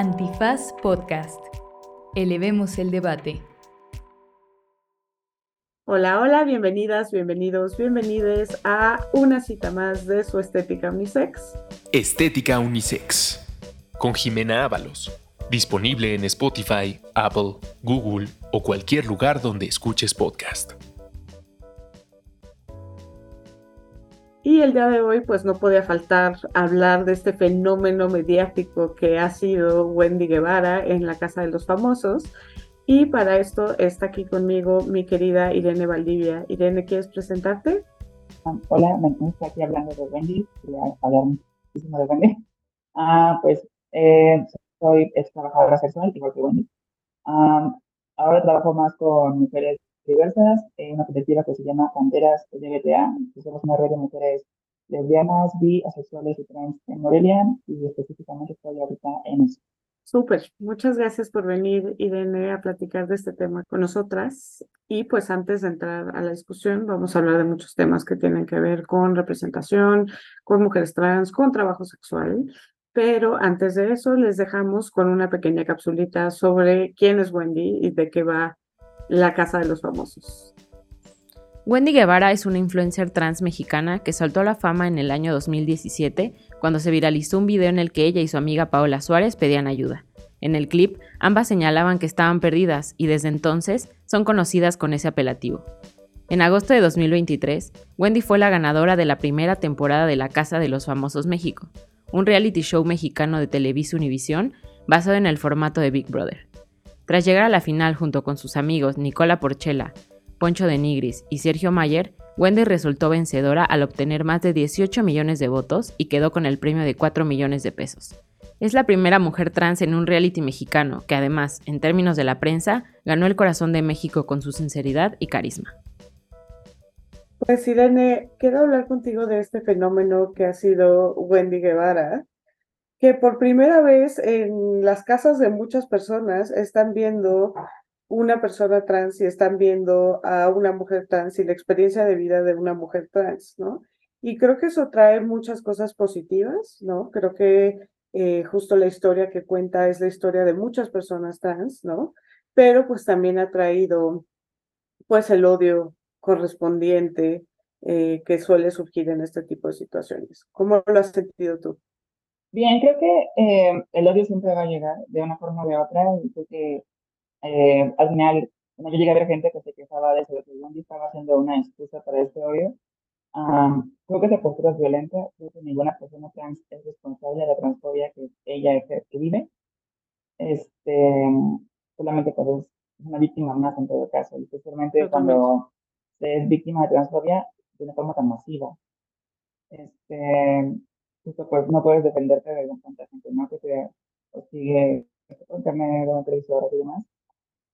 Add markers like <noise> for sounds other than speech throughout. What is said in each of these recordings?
Antifaz Podcast. Elevemos el debate. Hola, hola, bienvenidas, bienvenidos, bienvenides a una cita más de su Estética Unisex. Estética Unisex. Con Jimena Ábalos. Disponible en Spotify, Apple, Google o cualquier lugar donde escuches podcast. Y el día de hoy, pues no podía faltar hablar de este fenómeno mediático que ha sido Wendy Guevara en la Casa de los Famosos. Y para esto está aquí conmigo mi querida Irene Valdivia. Irene, ¿quieres presentarte? Hola, me estoy aquí hablando de Wendy. Quería hablar muchísimo de Wendy. Ah, pues eh, soy trabajadora sexual, igual que Wendy. Ah, ahora trabajo más con mujeres diversas, en una colectiva que se llama Panteras LGBTA, que somos una red de mujeres lesbianas, bi, asexuales y trans en Morelia, y específicamente estoy ahorita en eso. Súper, muchas gracias por venir, Irene, a platicar de este tema con nosotras. Y pues antes de entrar a la discusión, vamos a hablar de muchos temas que tienen que ver con representación, con mujeres trans, con trabajo sexual. Pero antes de eso, les dejamos con una pequeña capsulita sobre quién es Wendy y de qué va la Casa de los Famosos. Wendy Guevara es una influencer trans mexicana que saltó a la fama en el año 2017 cuando se viralizó un video en el que ella y su amiga Paola Suárez pedían ayuda. En el clip, ambas señalaban que estaban perdidas y desde entonces son conocidas con ese apelativo. En agosto de 2023, Wendy fue la ganadora de la primera temporada de La Casa de los Famosos México, un reality show mexicano de Televisa Univisión basado en el formato de Big Brother. Tras llegar a la final junto con sus amigos Nicola Porchela, Poncho de Nigris y Sergio Mayer, Wendy resultó vencedora al obtener más de 18 millones de votos y quedó con el premio de 4 millones de pesos. Es la primera mujer trans en un reality mexicano que además, en términos de la prensa, ganó el corazón de México con su sinceridad y carisma. Pues Irene, quiero hablar contigo de este fenómeno que ha sido Wendy Guevara, que por primera vez en las casas de muchas personas están viendo una persona trans y están viendo a una mujer trans y la experiencia de vida de una mujer trans, ¿no? Y creo que eso trae muchas cosas positivas, ¿no? Creo que eh, justo la historia que cuenta es la historia de muchas personas trans, ¿no? Pero pues también ha traído pues el odio correspondiente eh, que suele surgir en este tipo de situaciones. ¿Cómo lo has sentido tú? Bien, creo que eh, el odio siempre va a llegar de una forma o de otra y creo que eh, al final yo llegué a ver gente que se quejaba de eso, de que Wendy estaba haciendo una excusa para este odio. creo que esa postura es violenta, creo que ninguna persona trans es responsable de la transfobia que ella que vive. Este, solamente pues es una víctima más en todo caso, especialmente cuando se es víctima de transfobia de una forma tan masiva. Este, pues no puedes defenderte de tanta gente, ¿no? Que te sigue internet o televisor y demás.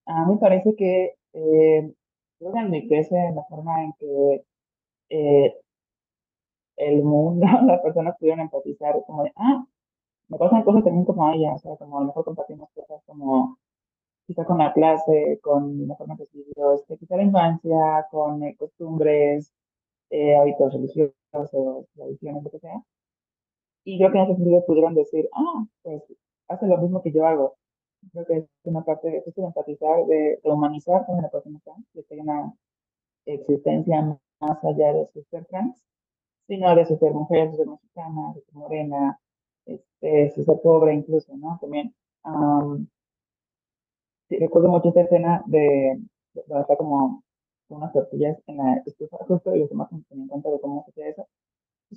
A mí parece que eh, creo que enriquece la forma en que eh, el mundo, <laughs> las personas pudieron empatizar, como de, ah, me pasan cosas también como ella, o sea, como a lo mejor compartimos cosas como quizá con la clase, con la forma de estudios, este, la infancia, con eh, costumbres, eh, hábitos religiosos, tradiciones, lo que sea. Y creo que en ese sentido pudieron decir, ah, pues hace lo mismo que yo hago. Creo que es una parte de, de empatizar, de, humanizar con la persona trans, que tenga una existencia más allá de su ser trans, sino de su ser mujer, su ser mexicana, su ser morena, este, su ser pobre incluso, ¿no? También. sí, recuerdo mucho esta escena de, de, como unas tortillas en la estufa justo y los demás se en cuenta de cómo se hace eso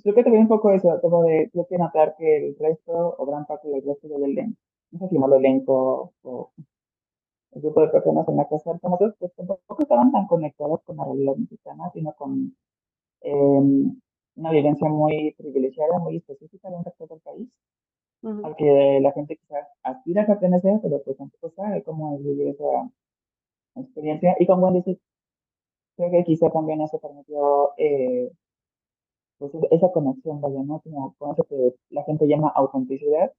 creo que también un poco eso, como de, creo que notar que el resto o gran parte del resto del elenco, no sé si llamarlo elenco o el grupo de personas en la casa de famosos, pues tampoco estaban tan conectados con la realidad mexicana, sino con eh, una vivencia muy privilegiada, muy específica de un sector del país, al que la gente quizás aspira a pertenecer, pero pues tampoco sabe cómo es vivir esa experiencia. Y con Wendy creo que quizá también eso permitió eh, pues esa conexión, vaya, ¿no? Como con eso que la gente llama autenticidad,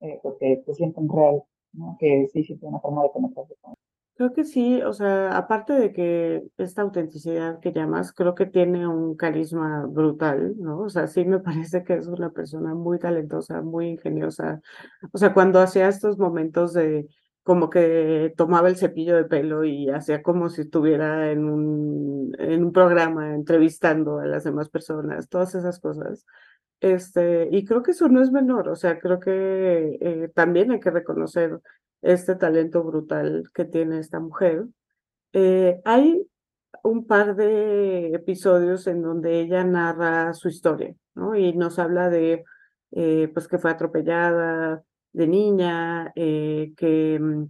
eh, porque se sienten real, ¿no? Que sí siente una forma de conectarse con Creo que sí, o sea, aparte de que esta autenticidad que llamas, creo que tiene un carisma brutal, ¿no? O sea, sí me <laughs> parece que es una persona muy talentosa, muy ingeniosa. O sea, cuando hacía estos momentos de como que tomaba el cepillo de pelo y hacía como si estuviera en un, en un programa entrevistando a las demás personas, todas esas cosas. Este, y creo que eso no es menor, o sea, creo que eh, también hay que reconocer este talento brutal que tiene esta mujer. Eh, hay un par de episodios en donde ella narra su historia, ¿no? Y nos habla de, eh, pues, que fue atropellada de niña, eh, que, mm,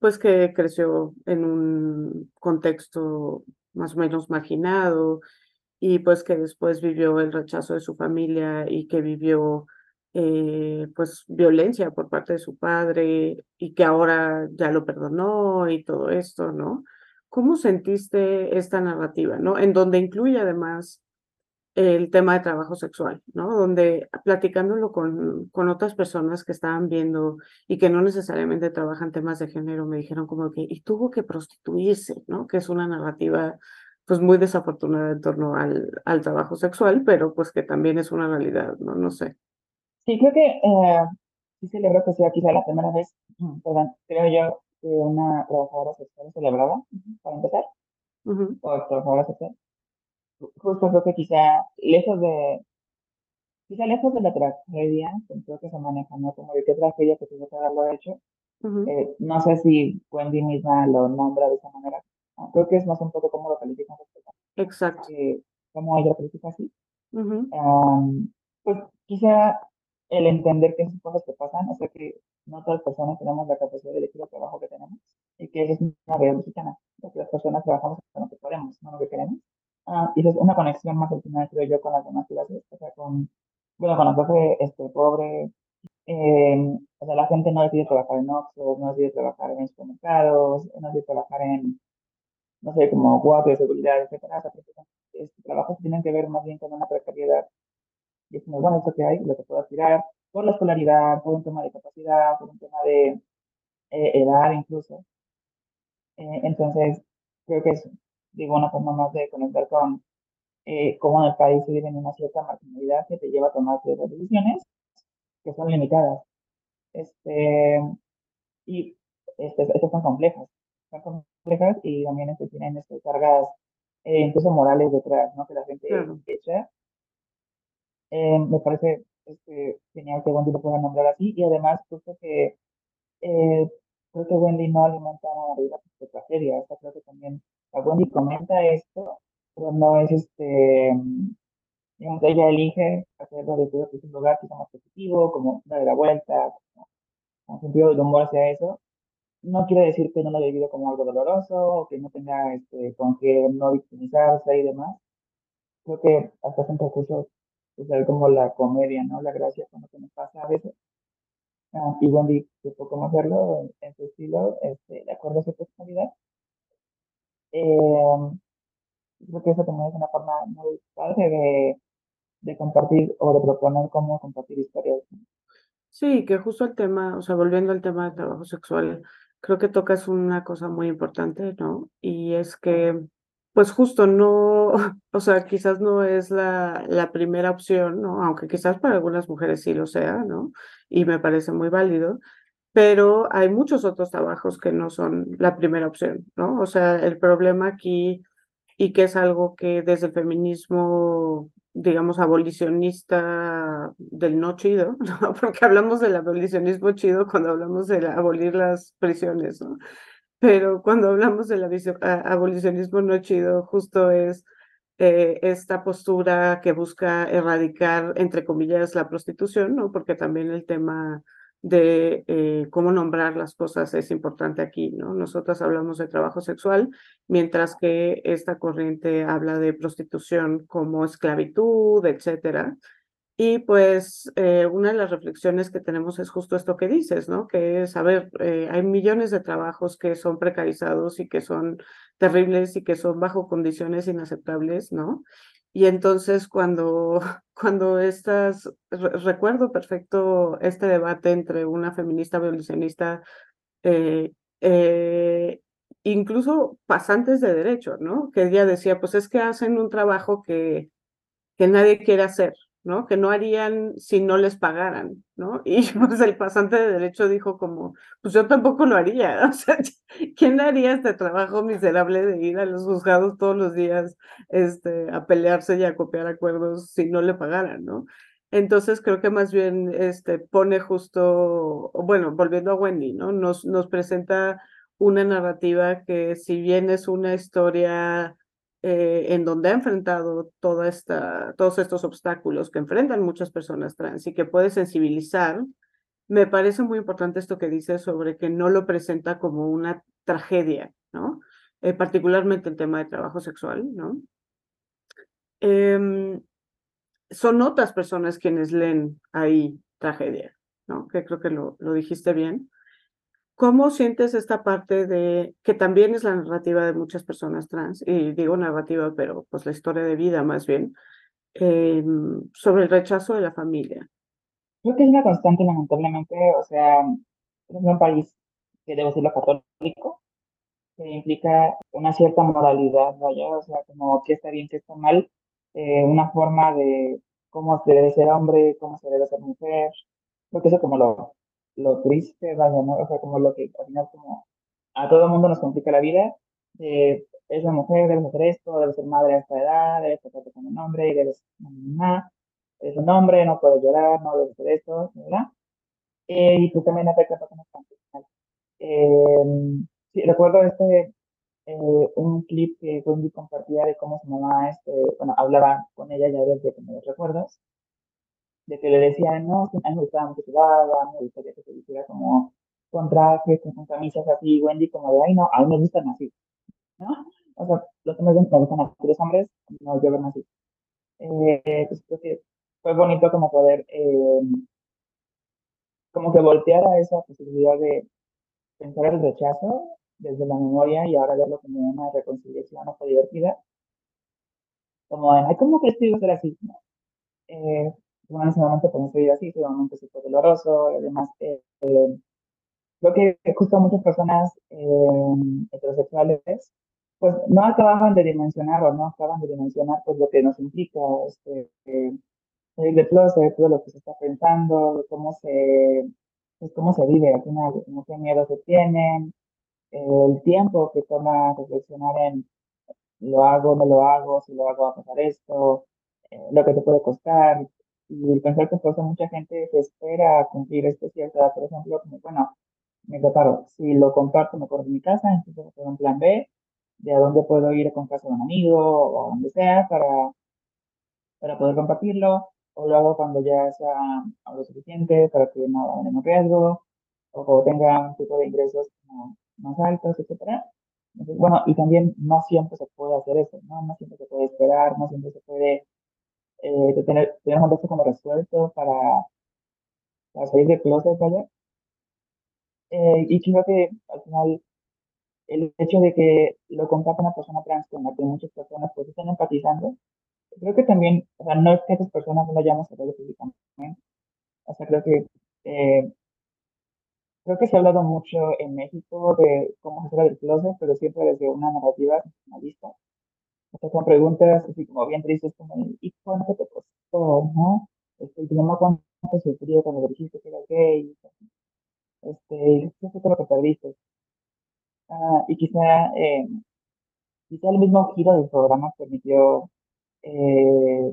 pues, que creció en un contexto más o menos marginado y, pues, que después vivió el rechazo de su familia y que vivió eh, pues violencia por parte de su padre y que ahora ya lo perdonó y todo esto, ¿no? ¿Cómo sentiste esta narrativa, ¿no? En donde incluye además el tema de trabajo sexual, ¿no? Donde platicándolo con, con otras personas que estaban viendo y que no necesariamente trabajan temas de género, me dijeron como que, y tuvo que prostituirse, ¿no? Que es una narrativa pues muy desafortunada en torno al, al trabajo sexual, pero pues que también es una realidad, ¿no? No sé. Sí, creo que eh, sí celebro que sea quizá la primera vez, perdón, creo yo, que una trabajadora sexual celebrada, para empezar, o trabajadora sexual. Justo creo que quizá lejos de, quizá lejos de la tragedia, creo que se maneja, ¿no? Como de qué tragedia que tuvo que haberlo hecho. eh, no sé si Wendy misma lo nombra de esa manera. Creo que es más un poco como lo califican Exacto. Eh, como ella califica así. pues quizá el entender que esas cosas que pasan, o sea que no todas las personas tenemos la capacidad de elegir el trabajo que tenemos y que es una realidad mexicana, las personas trabajamos con lo que podemos, no lo que queremos. Ah, y eso es una conexión más al final, creo yo, con las demás clases, o sea, con, bueno, con la clase este, pobre, eh, o sea, la gente no decide trabajar en Oxford, no decide trabajar en supermercados, no decide trabajar en, no sé, como guardia de seguridad, etcétera. Este, trabajos tienen que ver más bien con una precariedad y es muy bueno eso que hay, lo que puedo aspirar, por la escolaridad, por un tema de capacidad, por un tema de eh, edad incluso. Eh, entonces, creo que es, digo, una forma más de conectar con eh, cómo en el país se vive en una cierta marginalidad que te lleva a tomar ciertas decisiones que son limitadas. Este, y este, estas son complejas, son complejas y también este, tienen este, cargas incluso morales detrás, ¿no? Que la gente echa eh, me parece este, genial que Wendy lo pueda nombrar así y además justo que eh, creo que Wendy no alimenta a María de tragedia, o sea, creo que también Wendy comenta esto, pero no es este, digamos, ella elige hacerlo desde un lugar quizá más positivo, como darle la vuelta, como, con sentido de humor hacia eso. No quiere decir que no lo haya vivido como algo doloroso, o que no tenga este, con que no victimizarse y demás. Creo que hasta hace un recurso pues como la comedia, ¿no? La gracia con lo que nos pasa a veces. Ah, y Wendy supo cómo hacerlo en, su estilo, este, de acuerdo a su personalidad. Eh, creo que eso también es una forma muy padre de, de compartir o de proponer cómo compartir historias. Sí, que justo el tema, o sea, volviendo al tema del trabajo sexual, creo que tocas una cosa muy importante, ¿no? Y es que pues justo no, <laughs> o sea, quizás no es la, la primera opción, ¿no? Aunque quizás para algunas mujeres sí lo sea, ¿no? Y me parece muy válido, pero hay muchos otros trabajos que no son la primera opción, ¿no? O sea, el problema aquí, y que es algo que desde el feminismo, digamos, abolicionista del no chido, <laughs> ¿no? Porque hablamos del abolicionismo chido cuando hablamos de abolir las prisiones, ¿no? pero cuando hablamos del abolicionismo no chido, justo es eh, esta postura que busca erradicar, entre comillas, la prostitución, ¿no? Porque también el tema de eh, cómo nombrar las cosas es importante aquí, ¿no? Nosotras hablamos de trabajo sexual, mientras que esta corriente habla de prostitución como esclavitud, etcétera. Y pues eh, una de las reflexiones que tenemos es justo esto que dices, ¿no? Que es, a ver, eh, hay millones de trabajos que son precarizados y que son terribles y que son bajo condiciones inaceptables, ¿no? Y entonces cuando, <laughs> cuando estas, recuerdo perfecto este debate entre una feminista abolicionista eh, incluso pasantes de derecho, ¿no? Que ella decía, pues es que hacen un trabajo que, que nadie quiere hacer, ¿no? Que no harían si no les pagaran, ¿no? Y <laughs> pues el pasante de derecho dijo como, pues yo tampoco lo haría, <laughs> o sea, ¿quién haría este trabajo miserable de ir a los juzgados todos los días este, a pelearse y a copiar acuerdos si no le pagaran, ¿no? Entonces creo que más bien este, pone justo, bueno, volviendo a Wendy, ¿no? Nos, nos presenta una narrativa que si bien es una historia eh, en donde ha enfrentado toda esta, todos estos obstáculos que enfrentan muchas personas trans y que puede sensibilizar, me parece muy importante esto que dice sobre que no lo presenta como una tragedia, ¿no? Eh, particularmente el tema de trabajo sexual, ¿no? Em, son otras personas quienes leen ahí tragedia, ¿no? Que creo que lo, lo dijiste bien. ¿Cómo sientes esta parte de que también es la narrativa de muchas personas trans? Y digo narrativa, pero pues la historia de vida más bien, em, sobre el rechazo de la familia. Creo que es una constante, lamentablemente, o sea, es un país que debo decirlo católico, que implica una cierta moralidad, vaya, o sea, como qué está bien, qué está mal, eh, una forma de cómo se debe ser hombre, cómo se debe ser mujer. Creo que eso como lo, lo triste, vaya, ¿no? O sea, como lo que al final como a todo el mundo nos complica la vida. Eh, es una mujer, debe hacer esto, debe ser madre a esta edad, debe estar con un hombre, debe ser mamá, es un hombre, no puede llorar, no debe hacer esto, ¿verdad? Eh, y pues también afecta a personas eh, sí, recuerdo este, eh, un clip que Wendy compartía de cómo su mamá, este, bueno, hablaba con ella ya desde que me los recuerdos, de que le decían, no, mí me gustaba mucho que me gustaría que se hiciera como con trajes, con, camisas así, Wendy como de, ay, no, a mí me gustan así, ¿no? O sea, los hombres me gustan así, los hombres no llevan así. Eh, pues creo que fue bonito como poder, eh, como que voltear a esa posibilidad de pensar el rechazo desde la memoria y ahora verlo como una reconciliación o divertida. Como, ay, ¿cómo crees que iba a ser así? Eh, bueno, en ese momento así, se fue doloroso, y además eh, eh, creo que justo muchas personas eh, heterosexuales pues no acababan de dimensionar o no acaban de dimensionar pues lo que nos implica este, de closet, todo lo que se está pensando, cómo se, pues, cómo se vive al final, qué miedo se tienen, el tiempo que toma reflexionar en lo hago, no lo hago, si lo hago va a pasar esto, lo que te puede costar, y pensar que por mucha gente se espera cumplir esta cierta por ejemplo, como, bueno, me preparo, si lo comparto mejor en mi casa, entonces tengo un plan B de a dónde puedo ir con casa de un amigo o a donde sea para, para poder compartirlo, o lo hago cuando ya sea lo suficiente para que no haya riesgo, o tenga un tipo de ingresos más altos, etcétera. bueno, y también no siempre se puede hacer eso, ¿no? No siempre se puede esperar, no siempre se puede eh, de tener, un como resuelto para, para salir de closet, vaya. Eh, y creo que al final el hecho de que lo comparta una persona trans con la que muchas personas pues están empatizando, creo que también, o sea, no es que esas personas no lo hayamos sabido públicamente, o sea, creo que eh, creo que se ha hablado mucho en México de cómo se sale del closet, pero siempre desde una narrativa nacionalista o con preguntas así como bien tristes, como, ¿y cuánto te costó, no? Este, tu mamá cuánto sufrió cuando dijiste que era gay, este, ¿qué fue lo que perdiste? Ah, y quizá, eh, quizá el mismo giro del programa permitió eh,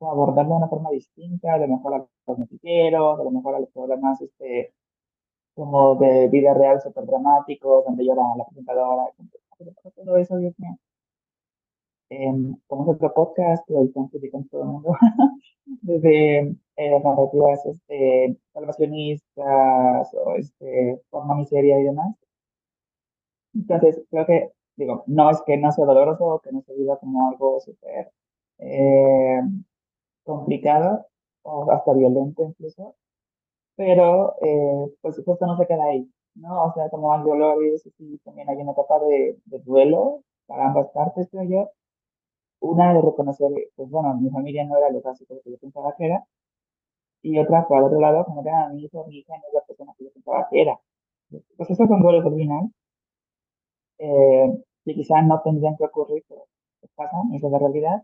abordarlo de una forma distinta, de mejor a los noticieros, de lo mejor a los programas este, como de vida real súper dramáticos, donde llora la presentadora, todo eso, Dios mío como es otro podcast, lo criticando todo el mundo, <laughs> desde eh, narrativas este, salvacionistas o este, forma miseria y demás. Entonces, creo que, digo, no es que no sea doloroso, que no se viva como algo súper eh, complicado o hasta violento incluso, pero eh, pues justo no se queda ahí, ¿no? O sea, como hay dolores, y también hay una etapa de, de duelo para ambas partes, creo yo, una de reconocer, pues bueno, mi familia no era lo básico que yo pensaba que era, y otra, por otro lado, como era mi hijo, mi hija no es la persona que yo pensaba que era. Pues eso son duelos al final. eh, que quizá no tendrían que ocurrir, pero pasan, esa es la realidad.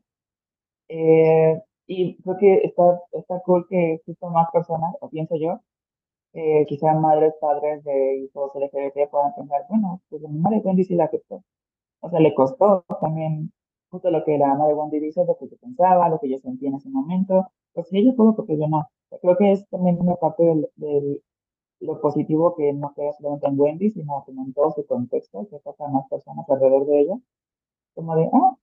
Eh, y creo que está, está cool que justo más personas, o pienso yo, eh, quizá madres, padres de hijos LGBT puedan pensar, bueno, pues mi madre Wendy sí la aceptó. O sea, le costó también justo lo que la madre Wendy dice, lo que yo pensaba, lo que yo sentía en ese momento. Pues ella pudo porque yo no. Creo que es también una parte del, lo positivo que no queda solamente en Wendy, sino que en todo su contexto, que toca a más personas alrededor de ella. Como de, ah,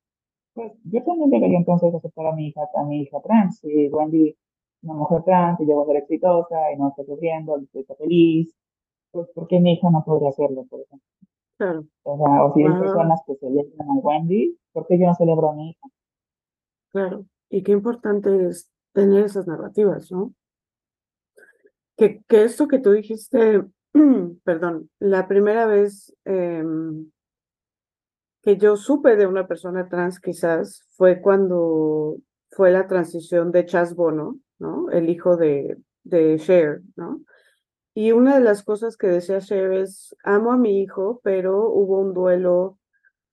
pues yo también debería entonces aceptar a mi hija, a mi hija trans. Si Wendy una mujer trans y llegó a ser exitosa y no está sufriendo, está feliz, pues ¿por qué mi hija no podría hacerlo, por ejemplo? Claro. O sea, o si hay personas que celebran a Wendy, ¿por qué yo no celebro a mi hija? Claro, y qué importante es tener esas narrativas, ¿no? Que, que esto que tú dijiste, <clears throat> perdón, la primera vez em, que yo supe de una persona trans quizás fue cuando fue la transición de Chas Bono, ¿no? El hijo de, de Cher, ¿no? Y una de las cosas que decía Cher es, amo a mi hijo, pero hubo un duelo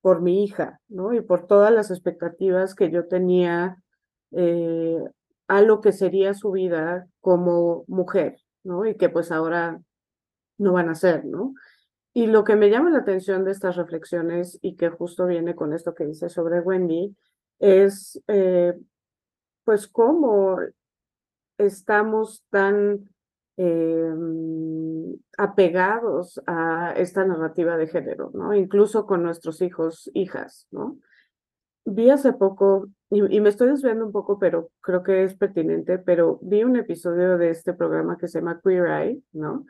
por mi hija, ¿no? Y por todas las expectativas que yo tenía eh, a lo que sería su vida como mujer, ¿no? Y que pues ahora no van a ser, ¿no? Y lo que me llama la atención de estas reflexiones y que justo viene con esto que dice sobre Wendy es eh, pues cómo estamos tan em, apegados a esta narrativa de género, ¿no? Incluso con nuestros hijos, hijas, ¿no? Vi hace poco, y, me estoy desviando un poco, pero creo que es pertinente, pero vi un episodio de este programa que se llama Queer Eye, ¿no?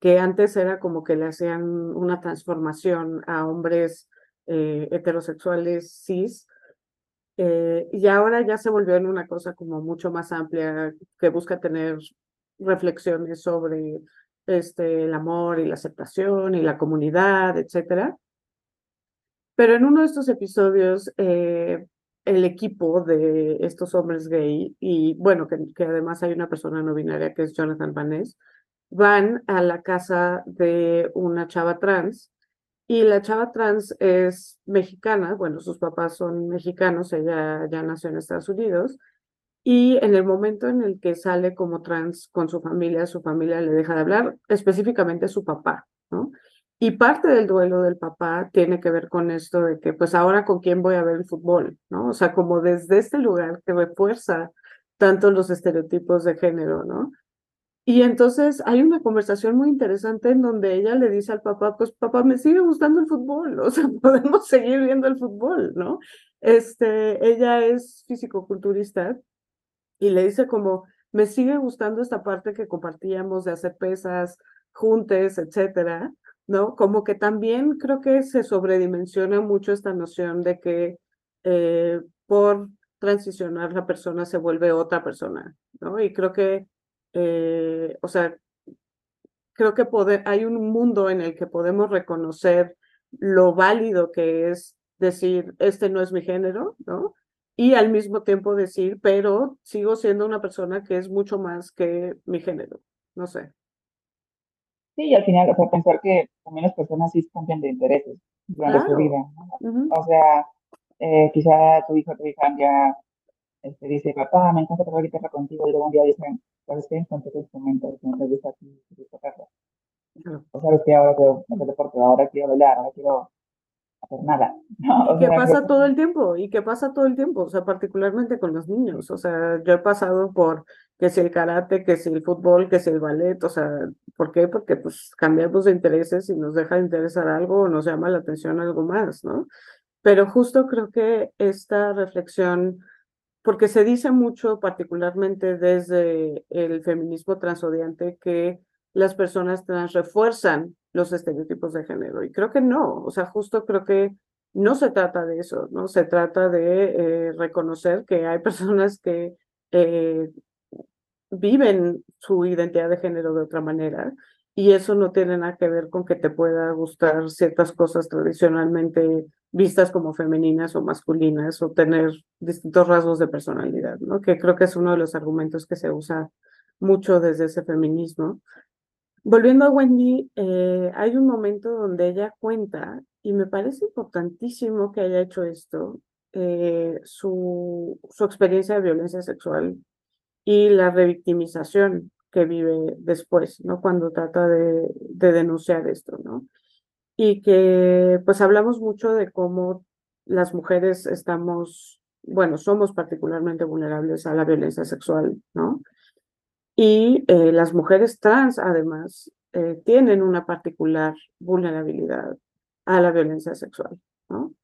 Que antes era como que le hacían una transformación a hombres eh, heterosexuales cis, eh, y ahora ya se volvió en una cosa como mucho más amplia que busca tener reflexiones sobre este, el amor y la aceptación y la comunidad, etcétera. Pero en uno de estos episodios, eh, el equipo de estos hombres gay, y bueno, que, que, además hay una persona no binaria que es Jonathan Vaness, van a la casa de una chava trans y la chava trans es mexicana, bueno, sus papás son mexicanos, ella ya nació en Estados Unidos, y en el momento en el que sale como trans con su familia, su familia le deja de hablar, específicamente su papá, ¿no? Y parte del duelo del papá tiene que ver con esto de que, pues ahora con quién voy a ver el fútbol, ¿no? O sea, como desde este lugar que refuerza tanto los estereotipos de género, ¿no? Y entonces hay una conversación muy interesante en donde ella le dice al papá, pues papá, me sigue gustando el fútbol, <laughs> o sea, podemos seguir viendo el fútbol, ¿no? Este, ella es físico-culturista y le dice como, me sigue gustando esta parte que compartíamos de hacer pesas juntes, etcétera, ¿no? Como que también creo que se sobredimensiona mucho esta noción de que eh, por transicionar la persona se vuelve otra persona, ¿no? Y creo que eh, o sea, creo que hay un mundo en el que podemos reconocer lo válido que es decir, este no es mi género, ¿no? Y al mismo tiempo decir, pero sigo siendo una persona que es mucho más que mi género, no sé. Sí, y al final, o sea, pensar que también las personas sí cambian de intereses durante su vida. O sea, eh, quizá tu hijo o tu hija ya este, dice, papá, me encanta tocar guitarra contigo, y luego un día dicen, ¿sabes qué? Entonces tu instrumento, que no te gusta aquí, tocarlo. O sabes que ahora quiero hacer deporte, ahora quiero bailar, ahora quiero hacer nada. <laughs> No, ¿Y qué pasa todo el tiempo? ¿Y qué pasa todo el tiempo? O sea, particularmente con los niños. O sea, yo he pasado por que si el karate, que si el fútbol, que si el ballet, o sea, ¿por qué? Porque pues cambiamos de intereses y nos deja de interesar algo o nos llama la atención algo más, ¿no? Pero justo creo que esta reflexión porque se dice mucho, particularmente desde el feminismo transodiante, que las personas trans refuerzan los estereotipos de género. Y creo que no, o sea, justo creo que no se trata de eso, ¿no? Se trata de eh, reconocer que hay personas que eh, viven su identidad de género de otra manera y eso no tiene nada que ver con que te pueda gustar ciertas cosas tradicionalmente vistas como femeninas o masculinas o tener distintos rasgos de personalidad, ¿no? Que creo que es uno de los argumentos que se usa mucho desde ese feminismo. Volviendo a Wendy, eh, hay un momento donde ella cuenta y me parece importantísimo que haya hecho esto, eh, su, su experiencia de violencia sexual y la revictimización que vive después, ¿no? Cuando trata de, de denunciar esto, ¿no? Y que pues hablamos mucho de cómo las mujeres estamos, bueno, somos particularmente vulnerables a la violencia sexual, ¿no? Y eh, las mujeres trans, además, eh, tienen una particular vulnerabilidad a la violencia sexual, ¿no?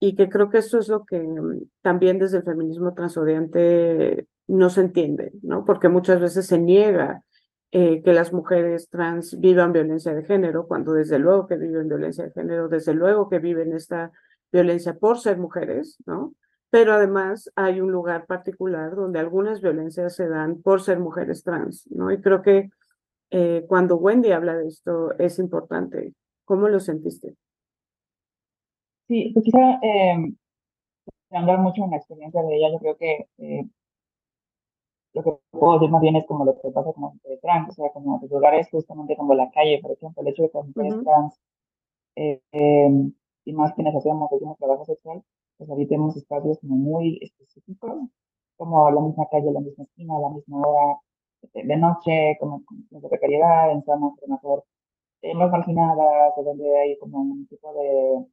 Y que creo que eso es lo que mm, también desde el feminismo transodiante no se entiende, ¿no? Porque muchas veces se niega eh, que las mujeres trans vivan violencia de género, cuando desde luego que viven violencia de género, desde luego que viven esta violencia por ser mujeres, ¿no? Pero además hay un lugar particular donde algunas violencias se dan por ser mujeres trans, ¿no? Y creo que eh, cuando Wendy habla de esto es importante. ¿Cómo lo sentiste? Sí, pues quizá eh, andar mucho en la experiencia de ella, yo creo que eh, lo que puedo decir más bien es como lo que pasa como de trans, o sea, como los lugares justamente como la calle, por ejemplo, el hecho de que las mujeres trans eh, em, y más quienes hacemos, hacemos trabajo sexual, pues habitemos espacios como muy específicos, como la misma calle, la misma esquina, la misma hora, este, de noche, como de precariedad, en zonas a lo mejor eh, más marginadas, o donde hay como un tipo de,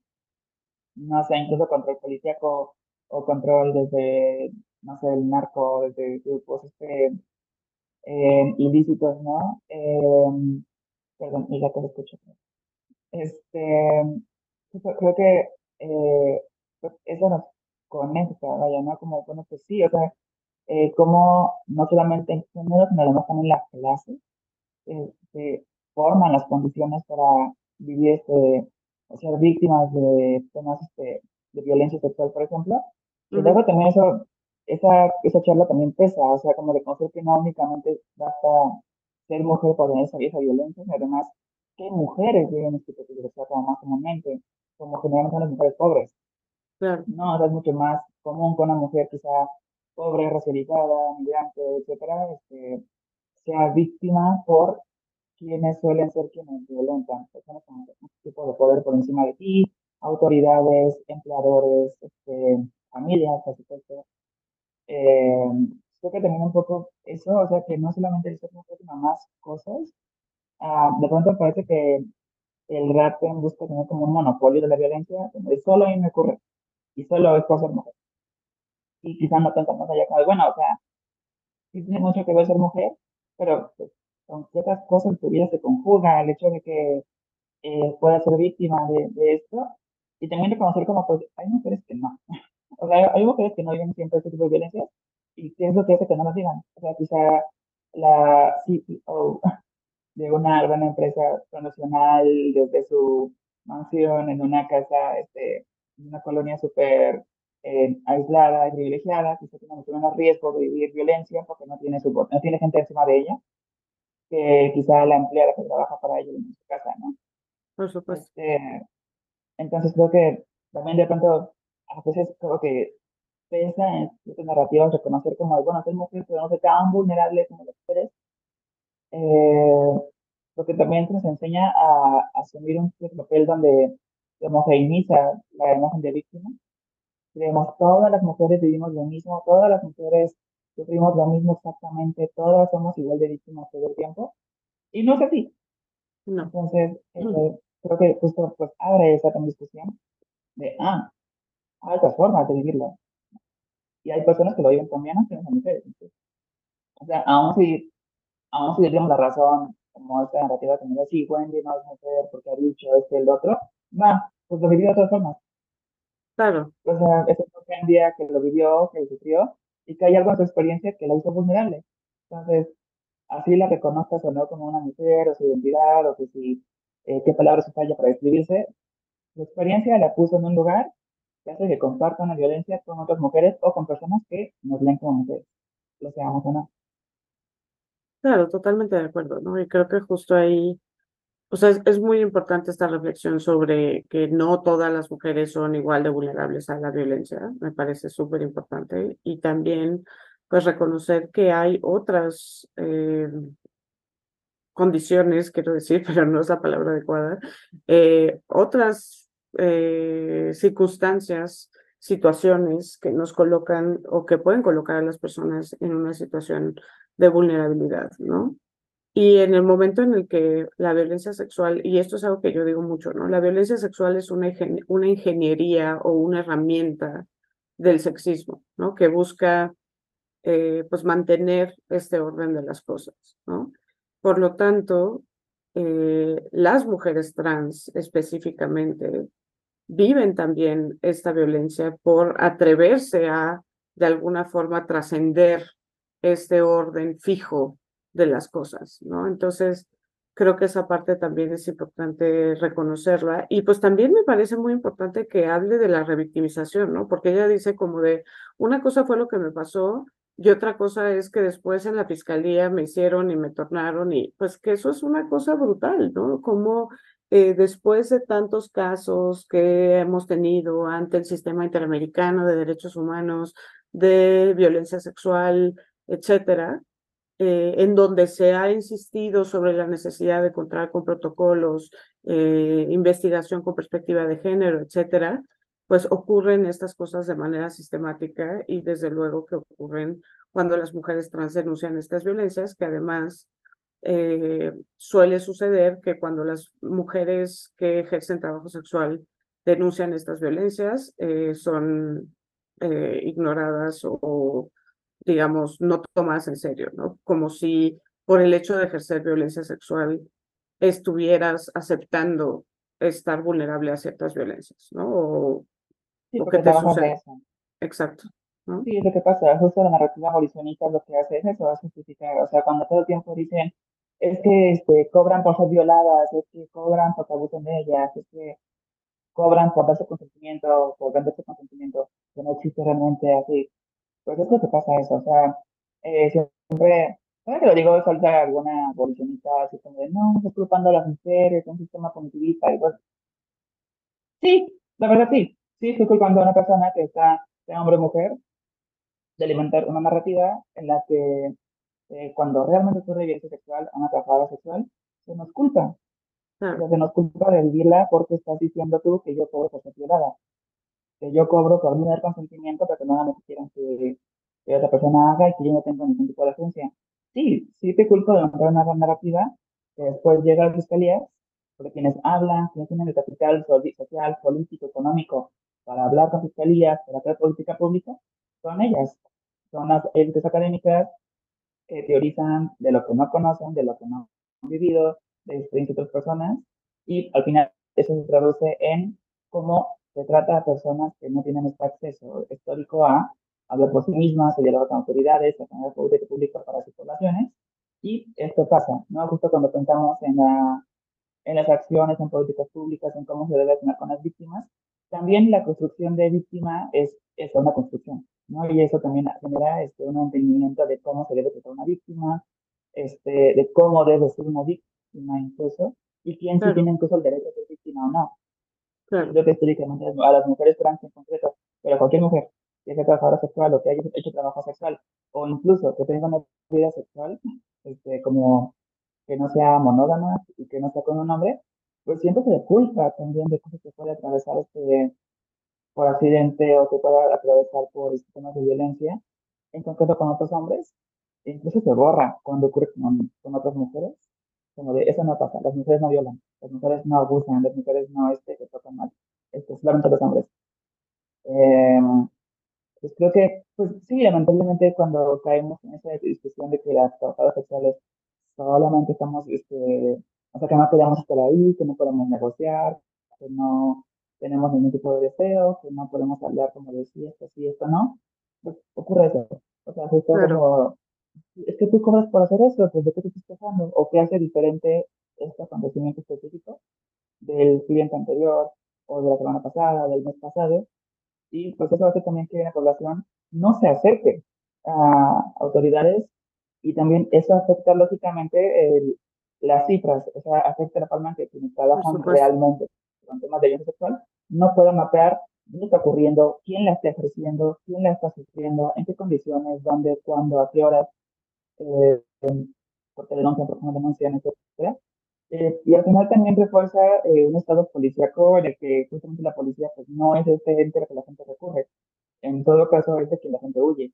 no sé, incluso control policíaco o control desde no sé, el narco, desde grupos este, eh, ilícitos, ¿no? Eh, perdón, mi gato lo escucho. Este, creo que eh, pues, eso nos conecta, vaya, ¿no? Como, bueno, pues sí, o sea, eh, como no solamente en género, sino además también las clases eh, se forman las condiciones para vivir, este, o ser víctimas de temas este, de violencia sexual, por ejemplo. Y luego también eso esa, esa charla también pesa, o sea, como reconocer que no únicamente basta ser mujer para tener esa, vieja violencia, sino además que mujeres viven este tipo de violencia como más comúnmente, como generalmente son las mujeres pobres. No, es mucho más común que una mujer quizá pobre, racializada, migrante, etcétera, este, sea víctima por quienes suelen ser quienes violentan, personas con un tipo de poder por encima de ti, autoridades, empleadores, este, familias, por supuesto. Eh, creo que también un poco eso, o sea, que no solamente el sexo sino más cosas. Ah, de pronto parece que el rap busca tener como un monopolio de la violencia, como solo a mí me ocurre, y solo es por ser mujer. Y quizás no más allá como bueno, o sea, sí tiene mucho que ver ser mujer, pero pues, con ciertas cosas en tu vida se conjuga el hecho de que eh, puedas ser víctima de, esto, y también reconocer como, pues, hay mujeres que no. <laughs> O sea, hay mujeres que no viven siempre este tipo de violencia y qué es lo que hace que no lo digan. O sea, quizá la CEO de una gran empresa nacional desde su mansión en una casa, este, una colonia súper eh, aislada y privilegiada, quizá tiene mucho menos riesgo de vivir violencia porque no tiene, su, no tiene gente encima de ella, que quizá la empleada que trabaja para ella en su casa, ¿no? Por supuesto. Este, entonces creo que también de pronto a veces creo que pesa en estas narrativas reconocer como, bueno, soy mujer, pero no soy tan vulnerable como las mujeres. Eh, porque también nos enseña a, asumir un papel donde se homogeneiza la imagen de víctima. Creemos, todas las mujeres vivimos lo mismo, todas las mujeres sufrimos lo mismo exactamente, todas somos igual de víctimas todo el tiempo. Y no es así. No. Entonces, eh, creo que justo pues abre esa discusión de, ah, hay otras formas de vivirlo. Y hay personas que lo viven también, aunque no son mujeres. o sea, aún si, aún si la razón, como esta narrativa que me dice, sí, Wendy no es mujer porque ha dicho este el otro, va, pues lo vivió de todas formas. Claro. O sea, es un día que lo vivió, que lo sufrió, y que hay algo en su experiencia que la hizo vulnerable. Entonces, así la reconozcas o no como una mujer, o su identidad, o que si, eh, qué palabras falla para describirse, su experiencia la puso en un lugar que hace que compartan la violencia con otras mujeres o con personas que nos ven como mujeres, lo seamos o no. Claro, totalmente de acuerdo, ¿no? Y creo que justo ahí, o sea, es, muy importante esta reflexión sobre que no todas las mujeres son igual de vulnerables a la violencia, me parece súper importante, y también, pues, reconocer que hay otras eh, condiciones, quiero decir, <laughs> pero no es la palabra adecuada, eh, otras eh, circunstancias, situaciones que nos colocan o que pueden colocar a las personas en una situación de vulnerabilidad, ¿no? Y en el momento en el que la violencia sexual, y esto es algo que yo digo mucho, ¿no? La violencia sexual es una, una ingeniería o una herramienta del sexismo, ¿no? Que busca, eh, pues, mantener este orden de las cosas, ¿no? Por lo tanto, eh, las mujeres trans específicamente viven también esta violencia por atreverse a, de alguna forma, trascender este orden fijo de las cosas, ¿no? Entonces, creo que esa parte también es importante reconocerla. Y pues también me parece muy importante que hable de la revictimización, ¿no? Porque ella dice como de, una cosa fue lo que me pasó y otra cosa es que después en la fiscalía me hicieron y me tornaron y pues que eso es una cosa brutal, ¿no? Como eh, después de tantos casos que hemos tenido ante el sistema interamericano de derechos humanos, de violencia sexual, etcétera, eh, en donde se ha insistido sobre la necesidad de contar con protocolos, eh, investigación con perspectiva de género, etcétera, pues ocurren estas cosas de manera sistemática y desde luego que ocurren cuando las mujeres trans denuncian estas violencias, que además eh, suele suceder que cuando las mujeres que ejercen trabajo sexual denuncian estas violencias, son ignoradas o, digamos, no tomadas en serio, ¿no? Como si por el hecho de ejercer violencia sexual estuvieras aceptando estar vulnerable a ciertas violencias, ¿no? O, sí, que te sucede. Exacto. Sí, es lo que pasa, justo la narrativa abolicionista lo que hace es eso, a justificar, o sea, cuando todo el tiempo dicen, es que este, cobran por ser violadas, es que cobran porque abusan de ellas, es que cobran por darse consentimiento, por venderse consentimiento, que no existe realmente así. Pues es lo que pasa eso, o sea, eh, siempre, ¿sabes que lo digo? Falta alguna abolicionista así como de, no, estoy culpando a las mujeres, un sistema punitivista, y pues, sí, la verdad sí, sí, estoy culpando a una persona que está, de hombre o mujer, de alimentar una narrativa en la que eh, cuando realmente ocurre violencia sexual a una trabajadora sexual, se nos culpa. Se nos culpa de vivirla porque estás diciendo tú que yo por ser violada. Que yo cobro por no dar consentimiento para que nada me quieran que, que otra persona haga y que yo no tengo ningún tipo de agencia. Sí, sí te culpo de montar una narrativa que después llega a la fiscalía, porque quienes hablan, quienes tienen el capital social, político, económico para hablar con fiscalías, para hacer política pública, son ellas. Son las élites académicas que teorizan de lo que no conocen, de lo que no han vivido, de experiencias de otras personas, y al final eso se traduce en cómo se trata a personas que no tienen este acceso histórico a hablar por sí mismas, a dialogar con autoridades, a tener poder público para sus poblaciones, y esto pasa, ¿no? Justo cuando pensamos en, la, en las acciones, en políticas públicas, en cómo se debe tener con las víctimas, también la construcción de víctima es, es una construcción. ¿no? Y eso también genera este, un entendimiento de cómo se debe tratar una víctima, este, de cómo debe ser una víctima incluso, y quién tiene incluso el derecho a ser víctima o no. Claro. Yo que históricamente a las mujeres trans en concreto, pero cualquier mujer que sea trabajadora sexual o que haya hecho trabajo sexual, o incluso que tenga una vida sexual, este, como que no sea monógama y que no sea con un hombre, pues siempre se le culpa también de cosas que puede atravesar este, por accidente o que pueda atravesar por sistemas de violencia, en concreto con otros hombres, incluso se borra cuando ocurre con otras mujeres, como de eso no pasa, las mujeres no violan, las mujeres no abusan, las mujeres no este, se tocan mal, esto solamente los hombres. Eh, pues creo que, pues sí, lamentablemente cuando caemos en esa discusión de que las trabajadoras sexuales solamente estamos, este, o sea, que no podemos estar ahí, que no podemos negociar, que no tenemos ningún tipo de deseo, que no podemos hablar como de si esto, si esto no, pues ocurre eso. O sea, justo como, es que tú cobras por hacer eso, pues de qué te estás quejando, o qué hace diferente este acontecimiento específico del cliente anterior, o de la semana pasada, del mes pasado, y pues eso hace también que la población no se acerque a autoridades y también eso afecta lógicamente el, las cifras, o sea, afecta la forma en que quienes trabajan realmente con temas de violencia sexual, no pueda mapear qué está ocurriendo, quién la está ejerciendo, quién la está sufriendo, en qué condiciones, dónde, cuándo, a qué horas, eh, porque denuncian, por qué no denuncian, etc. Eh, y al final también refuerza eh, un estado policíaco en el que justamente la policía pues no es este ente al que la gente recurre. En todo caso es de que la gente huye.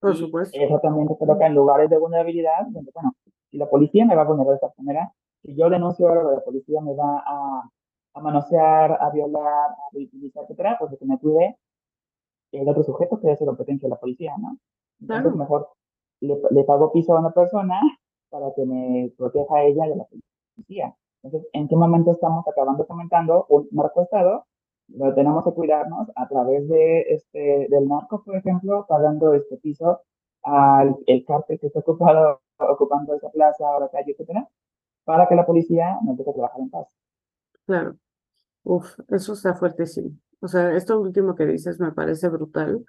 Por Y supuesto. Eso también te coloca en lugares de vulnerabilidad donde, bueno, si la policía me va a vulnerar de esta manera, si yo denuncio algo, la policía me va a, a manosear, a violar, a ridiculizar, etcétera, pues que me cuide el otro sujeto que es la competencia de la policía, ¿no? Entonces Claro. mejor le, le pago piso a una persona para que me proteja a ella de la policía. Entonces, ¿en qué momento estamos acabando comentando un narcoestado? Lo tenemos que cuidarnos a través de este, del narco, por ejemplo, pagando este piso al el cártel que está ocupado, ocupando esa plaza o la calle, etcétera, para que la policía no deje trabajar en paz. Claro. Uf, eso está fuertísimo. O sea, esto último que dices me parece brutal,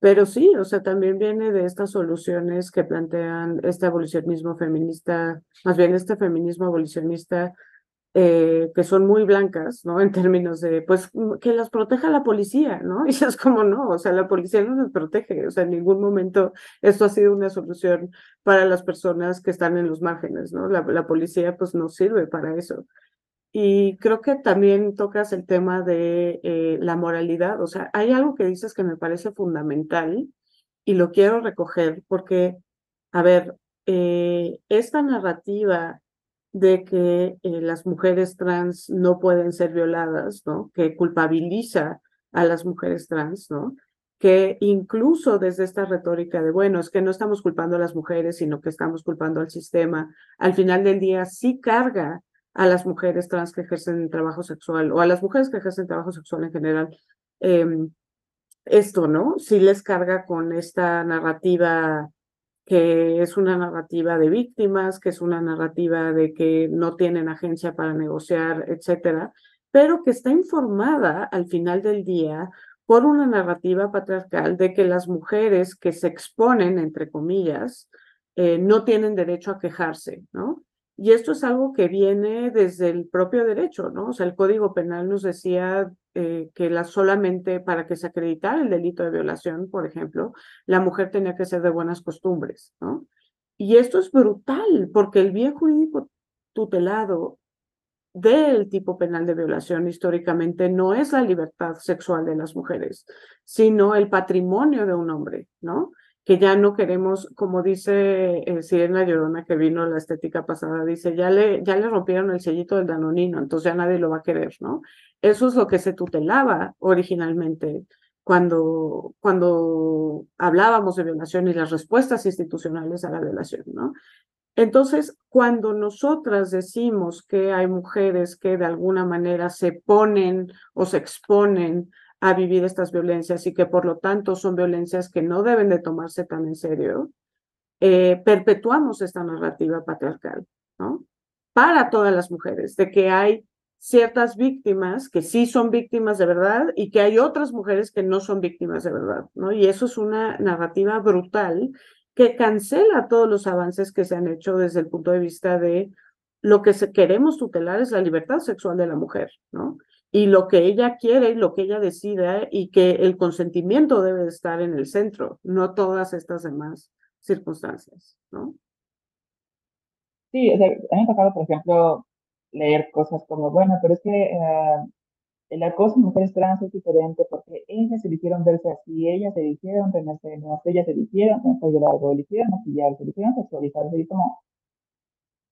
pero sí, o sea, también viene de estas soluciones que plantean este abolicionismo feminista, más bien este feminismo abolicionista, eh, que son muy blancas, ¿no? <laughs> En términos de, pues, mm, que las proteja la policía, ¿no? <laughs> Y es como, no, o sea, la policía no nos protege, o sea, en ningún momento esto ha sido una solución para las personas que están en los márgenes, ¿no? La, la policía, pues, no sirve para eso. Y creo que también tocas el tema de eh, la moralidad. O sea, hay algo que dices que me parece fundamental y lo quiero recoger porque, a ver, eh, esta narrativa de que eh, las mujeres trans no pueden ser violadas, ¿no? Que culpabiliza a las mujeres trans, ¿no? Que incluso desde esta retórica de, bueno, es que no estamos culpando a las mujeres, sino que estamos culpando al sistema, al final del día sí carga a las mujeres trans que ejercen trabajo sexual o a las mujeres que ejercen trabajo sexual en general, eh, esto, ¿no? Sí les carga con esta narrativa que es una narrativa de víctimas, que es una narrativa de que no tienen agencia para negociar, etcétera, pero que está informada al final del día por una narrativa patriarcal de que las mujeres que se exponen, entre comillas, eh, no tienen derecho a quejarse, ¿no? Y esto es algo que viene desde el propio derecho, ¿no? O sea, el Código Penal nos decía eh, que la, solamente para que se acreditara el delito de violación, por ejemplo, la mujer tenía que ser de buenas costumbres, ¿no? Y esto es brutal, porque el bien jurídico tutelado del tipo penal de violación históricamente no es la libertad sexual de las mujeres, sino el patrimonio de un hombre, ¿no? Que ya no queremos, como dice eh, Sirena Llorona que vino la estética pasada, dice, ya le, ya le rompieron el sellito del danonino, entonces ya nadie lo va a querer, ¿no? Eso es lo que se tutelaba originalmente cuando, cuando hablábamos de violación y las respuestas institucionales a la violación, ¿no? Entonces, cuando nosotras decimos que hay mujeres que de alguna manera se ponen o se exponen a vivir estas violencias y que por lo tanto son violencias que no deben de tomarse tan en serio, eh, perpetuamos esta narrativa patriarcal, ¿no? Para todas las mujeres, de que hay ciertas víctimas que sí son víctimas de verdad y que hay otras mujeres que no son víctimas de verdad, ¿no? Y eso es una narrativa brutal que cancela todos los avances que se han hecho desde el punto de vista de lo que queremos tutelar es la libertad sexual de la mujer, ¿no? Y lo que ella quiere, lo que ella decida y que el consentimiento debe de estar en el centro, no todas estas demás circunstancias, ¿no? Sí, o sea, a mí me ha tocado, por ejemplo, leer cosas como, bueno, pero es que eh, el acoso en mujeres trans es diferente porque ellas eligieron verse así, ellas eligieron tenerse menos, ellas eligieron tenerse largo, eligieron maquillarse, eligieron sexualizarse, y como,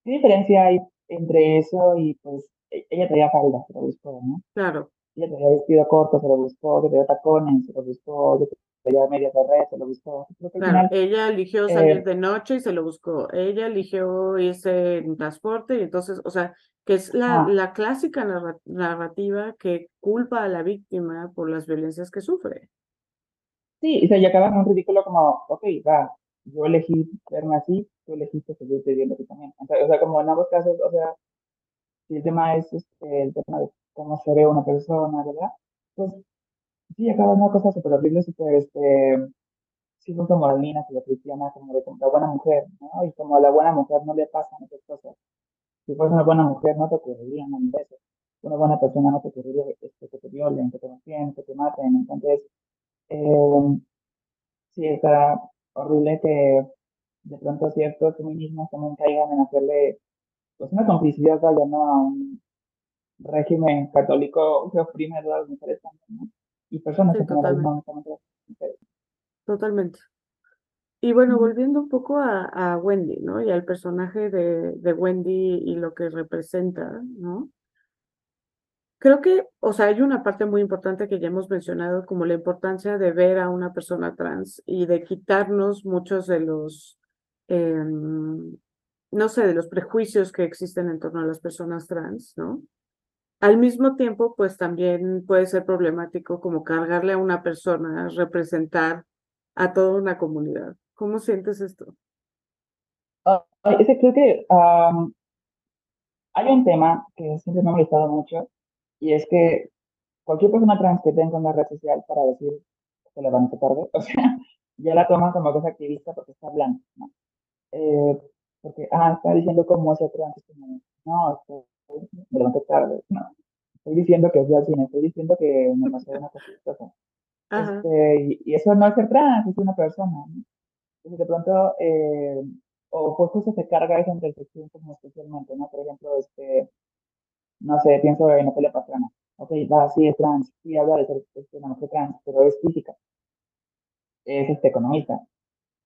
¿qué diferencia hay entre eso y pues ella traía falda, se lo buscó, ¿no? Claro. Ella traía vestido corto, se lo buscó, que traía tacones, se lo buscó, yo traía medias de red, se lo buscó. Creo que al Claro, final, ella eligió salir eh, de noche y se lo buscó. Ella eligió irse en transporte y entonces, o sea, que es la, ah, la clásica narra- narrativa que culpa a la víctima por las violencias que sufre. sí, o sea, y acaba en un ridículo como, ok, va, yo elegí verme así, tú elegiste seguirte viendo así también. O sea, como en ambos casos, o sea, si el tema es este, el tema de cómo se ve una persona, ¿verdad? Pues sí, en una cosa súper horrible, súper, este, sí, justo moralina, súper cristiana, como de la buena mujer, ¿no? Y como a la buena mujer no le pasan esas cosas. Si fueras una buena mujer, no te ocurrirían nada de eso. Una buena persona no te ocurriría este, que te violen, que te mafien, que te maten. Entonces, eh, sí, está horrible que de pronto ciertos feminismos también caigan en hacerle pues una complicidad ¿no? A un régimen católico que oprime a las mujeres también, ¿no? Y personas Sí, que totalmente. las mujeres. Totalmente. Y bueno, volviendo un poco a, a Wendy, ¿no? Y al personaje de, de Wendy y lo que representa, ¿no? Creo que, o sea, hay una parte muy importante que ya hemos mencionado, como la importancia de ver a una persona trans y de quitarnos muchos de los, em, no sé, de los prejuicios que existen en torno a las personas trans, ¿no? Al mismo tiempo, pues también puede ser problemático como cargarle a una persona, representar a toda una comunidad. ¿Cómo sientes esto? Ah, ah, ese creo que hay un tema que siempre me ha molestado mucho y es que cualquier persona trans que tenga una red social para decir que le van a tarde, o sea, <laughs> ya la toman como que activista porque está hablando, ¿no? Eh, porque, ah, está diciendo cómo es trans, es como, no, estoy, me levanté tarde, no, estoy diciendo que fui al cine, estoy diciendo que me pasó una cosa Este, y, y eso no es ser trans, es una persona, ¿no? Entonces, de pronto, eh, o pues justo se carga esa intersección como especialmente, ¿no? Por ejemplo, este, no sé, pienso en Natalia Pastrana. Ok, va, sí es trans, sí habla de ser este, una mujer trans, pero es física, es este, economista,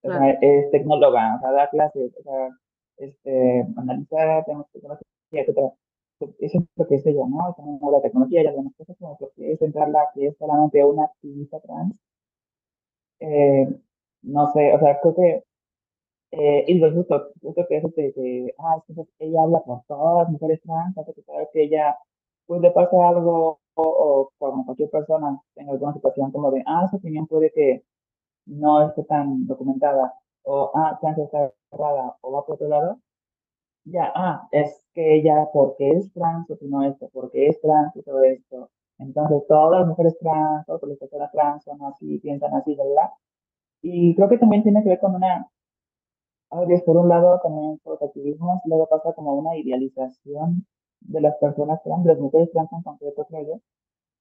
o es tecnóloga, o sea, da clases, o sea, este, analiza temas de tecnología, etcétera. Eso es lo que es ella, ¿no? Habla de tecnología y algunas cosas como lo que es entrarla, que es solamente una activista trans. Eh, no sé, o sea, creo que eh, y lo justo, justo que eso de ah, ella habla por todas las mujeres trans, hace que vez que ella, pues le pasa algo, o, o como cualquier persona en alguna situación como de, ah, su opinión puede que no esté tan documentada, o, ah, chance está errada, o va por otro lado, ya, ah, es que ella, porque es trans, opinó esto, porque es trans todo esto. Entonces, todas las mujeres trans, todas las personas trans son así, piensan así, ¿verdad? Y creo que también tiene que ver con una a ver, por un lado también por los activismos, luego pasa como una idealización de las personas trans, de las mujeres trans en concreto, creo yo,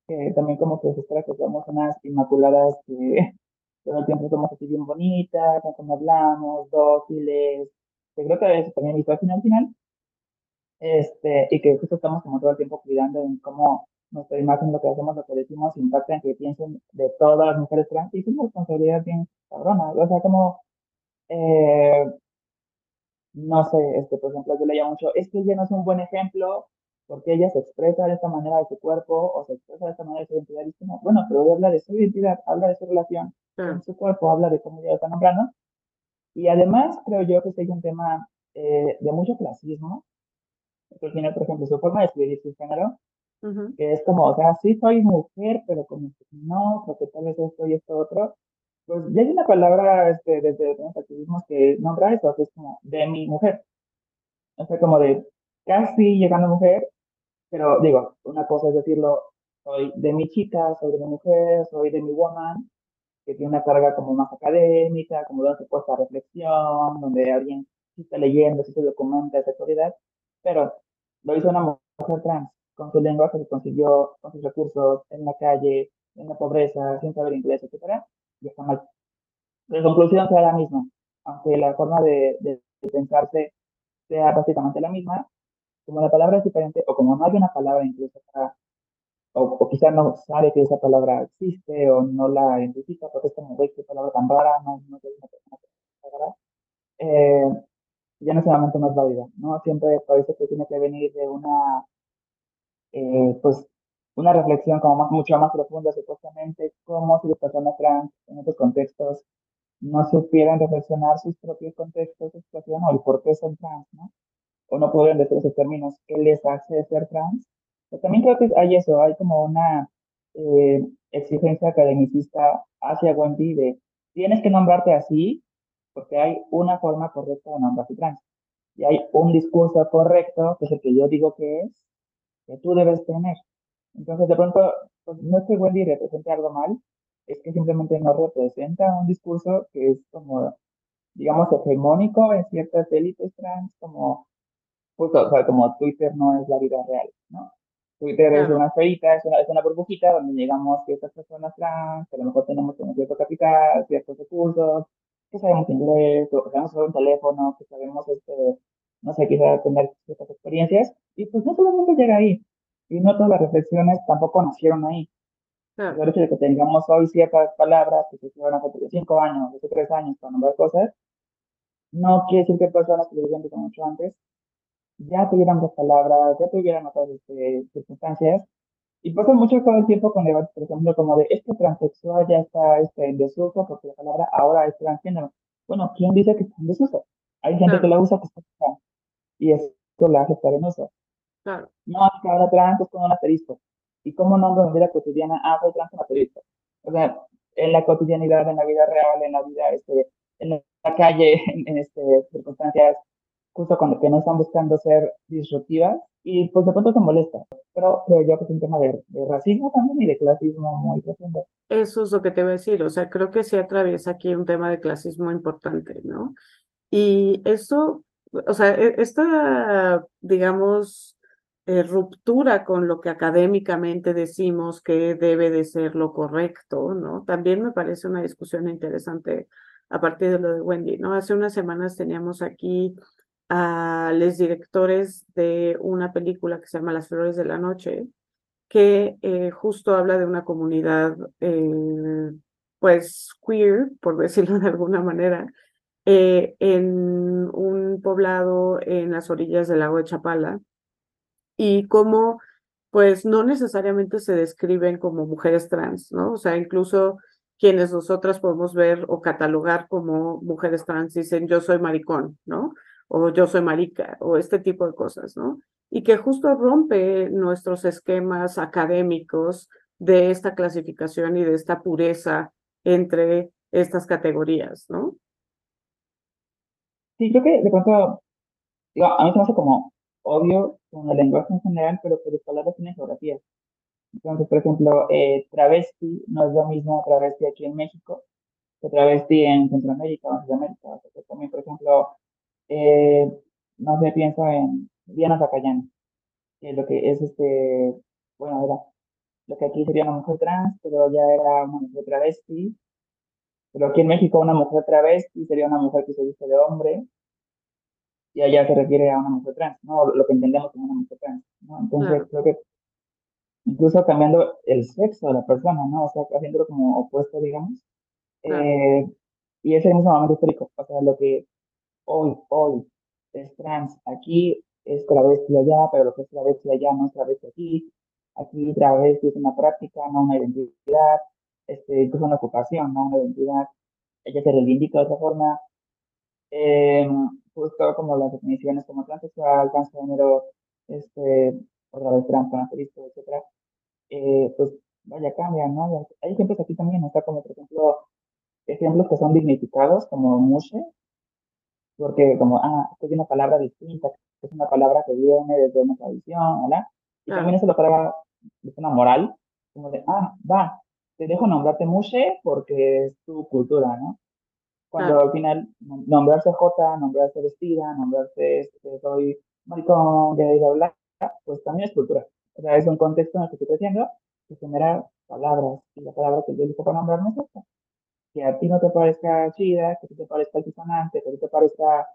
que también como que se espera que somos unas inmaculadas que todo el tiempo somos así bien bonitas, no como hablamos, dóciles, que creo que eso también hizo al final, final, este, y que justo estamos como todo el tiempo cuidando en cómo nuestra imagen, lo que hacemos, lo que decimos, impacta en que piensen de todas las mujeres trans, y es una responsabilidad bien cabrona, o sea, como eh, no sé, este, por ejemplo, yo le llamo mucho, es que ella no es un buen ejemplo porque ella se expresa de esta manera de su cuerpo o se expresa de esta manera de su identidad. Y no, bueno, pero habla de su identidad, habla de su relación claro, con su cuerpo, habla de cómo ella está nombrando. Y además creo yo que este es un tema eh, de mucho clasismo, porque tiene, por ejemplo, su forma de escribir su género, ujú, que es como, o sea, sí soy mujer, pero como que no, porque tal vez esto y esto otro. Pues ya hay una palabra este, desde los activismos que nombra eso, que es como de mi mujer. O sea, como de casi llegando a mujer, pero digo, una cosa es decirlo, soy de mi chica, soy de mi mujer, soy de mi woman, que tiene una carga como más académica, como donde se puesta reflexión, donde alguien sí está leyendo, sí se documenta esa autoridad, pero lo hizo una mujer trans, con su lenguaje que consiguió, con sus recursos, en la calle, en la pobreza, sin saber inglés, etcétera, y está mal. La conclusión será la misma, aunque la forma de, de, de pensarse sea básicamente la misma, como la palabra es diferente, o como no hay una palabra incluso para, o, o quizá no sabe que esa palabra existe, o no la identifica, porque es como, güey, qué palabra tan rara, no, no una persona que eh, ya no es el momento más válida, ¿no? Siempre parece que tiene que venir de una, eh, pues, una reflexión como más, mucho más profunda, supuestamente, como si las personas trans en otros contextos no supieran reflexionar sus propios contextos de situación o el por qué son trans, ¿no? O no pueden decir esos términos, ¿qué les hace ser trans? Pero también creo que hay eso, hay como una eh, exigencia academicista hacia Wendy de tienes que nombrarte así porque hay una forma correcta de nombrarte trans. Y hay un discurso correcto, que es el que yo digo que es, que tú debes tener. Entonces, de pronto, pues, no es que Wendy represente algo mal, es que simplemente no representa un discurso que es como, digamos, hegemónico en ciertas élites trans, como, justo, o sea, como Twitter no es la vida real, ¿no? Twitter es claro, una esferita, es una, es una burbujita donde llegamos ciertas personas trans, que a lo mejor tenemos un cierto capital, ciertos recursos, que sabemos inglés, que sabemos usar un teléfono, que sabemos este, no sé, quizá tener ciertas experiencias, y pues no solamente llega ahí, y no todas las reflexiones tampoco nacieron ahí. Claro. El hecho de que tengamos hoy ciertas palabras que se escribieron hace cinco años, hace tres años, para nombrar cosas, no quiere decir que personas que lo vivían mucho antes ya tuvieran las palabras, ya tuvieran otras este, circunstancias. Y pasa mucho todo el tiempo con debates, por ejemplo, como de este transexual ya está este, en desuso porque la palabra ahora es transgénero. Bueno, ¿quién dice que está en desuso? Hay gente que la usa que está y eso la hace estar en uso. Claro. No, es que ahora trans es con un asterisco. ¿Y cómo nombro en mi vida cotidiana? Ah, soy trans con asterisco. O sea, en la cotidianidad, en la vida real, en la vida, este, en la calle, <laughs> en, en este, circunstancias justo cuando que no están buscando ser disruptivas y pues de pronto se molesta. Pero creo yo que es un tema de, racismo también y de clasismo muy profundo. Eso es lo que te voy a decir, o sea, creo que sí atraviesa aquí un tema de clasismo importante, ¿no? Y eso, o sea, e, esta, digamos, eh, ruptura con lo que académicamente decimos que debe de ser lo correcto, ¿no? También me parece una discusión interesante a partir de lo de Wendy, ¿no? Hace unas semanas teníamos aquí a los directores de una película que se llama Las Flores de la Noche, que eh, justo habla de una comunidad, eh, pues, queer, por decirlo de alguna manera, eh, en un poblado en las orillas del lago de Chapala, y cómo, pues, no necesariamente se describen como mujeres trans, ¿no? O sea, incluso quienes nosotras podemos ver o catalogar como mujeres trans dicen yo soy maricón, ¿no? O yo soy marica, o este tipo de cosas, ¿no? Y que justo rompe nuestros esquemas académicos de esta clasificación y de esta pureza entre estas categorías, ¿no? Sí, creo que de pronto, a mí se me hace como obvio con el lenguaje en general, pero por las palabras tienen geografía. Entonces, por ejemplo, eh, travesti no es lo mismo travesti aquí en México que travesti en Centroamérica o en Sudamérica. O sea, también, por ejemplo, eh, no sé, pienso en Diana Zacayán, que lo que es este, bueno, era lo que aquí sería una mujer trans, pero ya era una mujer travesti. Pero aquí en México una mujer travesti sería una mujer que se viste de hombre, y allá se refiere a una mujer trans, ¿no? Lo que entendemos como una mujer trans, ¿no? Entonces creo que incluso cambiando el sexo de la persona, ¿no? O sea, haciéndolo como opuesto, digamos. Eh, y ese mismo momento histórico, o sea, lo que hoy, hoy es trans, aquí es travesti allá, pero lo que es travesti allá no es travesti aquí, aquí travesti es una práctica, no una identidad, este, incluso una ocupación, no una identidad, ella se reivindica de otra forma, eh, justo como las definiciones como transexual, transgénero, este, otra vez trans, asterisco, etcétera, eh, pues vaya, cambian, ¿no? Hay ejemplos aquí también, está como, por ejemplo, ejemplos que son dignificados, como mushe, porque como, ah, esto es una palabra distinta, es una palabra que viene desde una tradición, ¿verdad? Y también es la palabra es una moral, como de, ah, va, te dejo nombrarte Mushe porque es tu cultura, ¿no? Cuando al final nombrarse J, nombrarse vestida, nombrarse este, soy maricón, de hablar, pues también es cultura. O sea, es un contexto en el que estoy creciendo que genera palabras, y la palabra que yo elijo para nombrarme es esta que a ti no te parezca chida, que a ti te parezca altisonante, que a ti te parezca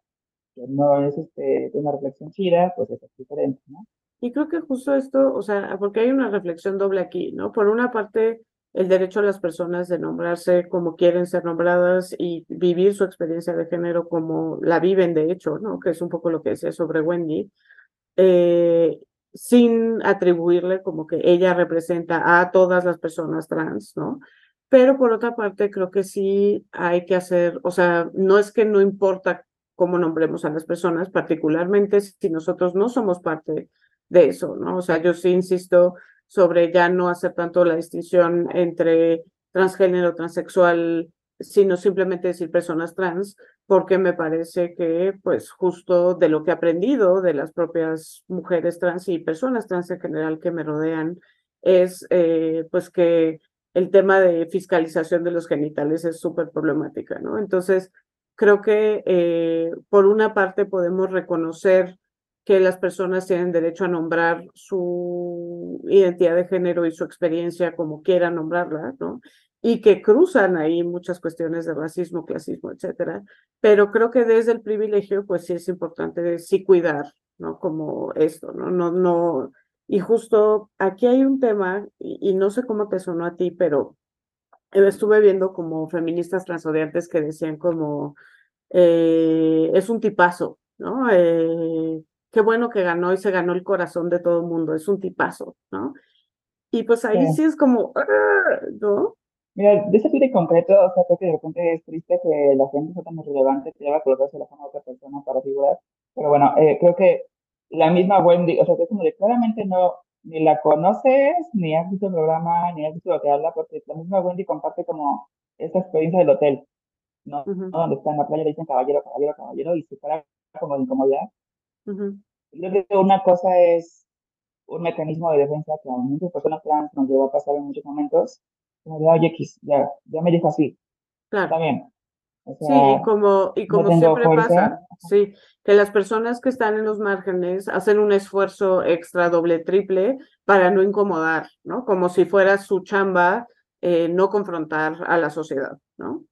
que no es este, una reflexión chida, pues es diferente, ¿no? Y creo que justo esto, o sea, porque hay una reflexión doble aquí, ¿no? Por una parte, el derecho a las personas de nombrarse como quieren ser nombradas y vivir su experiencia de género como la viven, de hecho, ¿no? Que es un poco lo que decía sobre Wendy, eh, sin atribuirle como que ella representa a todas las personas trans, ¿no? Pero por otra parte, creo que sí hay que hacer, o sea, no es que no importa cómo nombremos a las personas, particularmente si nosotros no somos parte de eso, ¿no? O sea, yo sí insisto sobre ya no hacer tanto la distinción entre transgénero, transexual, sino simplemente decir personas trans, porque me parece que, pues, justo de lo que he aprendido de las propias mujeres trans y personas trans en general que me rodean, es, eh, pues, que el tema de fiscalización de los genitales es súper problemática, ¿no? Entonces, creo que eh, por una parte podemos reconocer que las personas tienen derecho a nombrar su identidad de género y su experiencia como quieran nombrarla, ¿no? y que cruzan ahí muchas cuestiones de racismo, clasismo, etcétera. Pero creo que desde el privilegio, pues sí es importante sí cuidar, ¿no? Como esto, ¿no? No, no. Y justo aquí hay un tema, y, no sé cómo te sonó a ti, pero estuve viendo como feministas transodiantes que decían como, eh, es un tipazo, ¿no? Eh, qué bueno que ganó y se ganó el corazón de todo el mundo, es un tipazo, ¿no? Y pues ahí sí, es como, ¿no? Mira, de ese tipo en concreto, o sea, creo que de repente es triste que la gente sea tan irrelevante que lleva a colocarse la fama de otra persona para figurar. Pero bueno, eh, creo que la misma Wendy, o sea, que como de claramente no, ni la conoces, ni has visto el programa, ni has visto lo que habla, porque la misma Wendy comparte como esta experiencia del hotel, ¿no? Donde está en la playa, le dicen caballero, caballero, caballero, y se para como de incomodidad. Yo creo que una cosa es un mecanismo de defensa que a muchas personas trans nos llevó a pasar en muchos momentos, como de, oye, X, ya, ya me dijo así. Claro. Está bien. sí, y como, y como siempre pasa, sí, que las personas que están en los márgenes hacen un esfuerzo extra, doble, triple, para no incomodar, ¿no? Como si fuera su chamba eh, no confrontar a la sociedad, ¿no?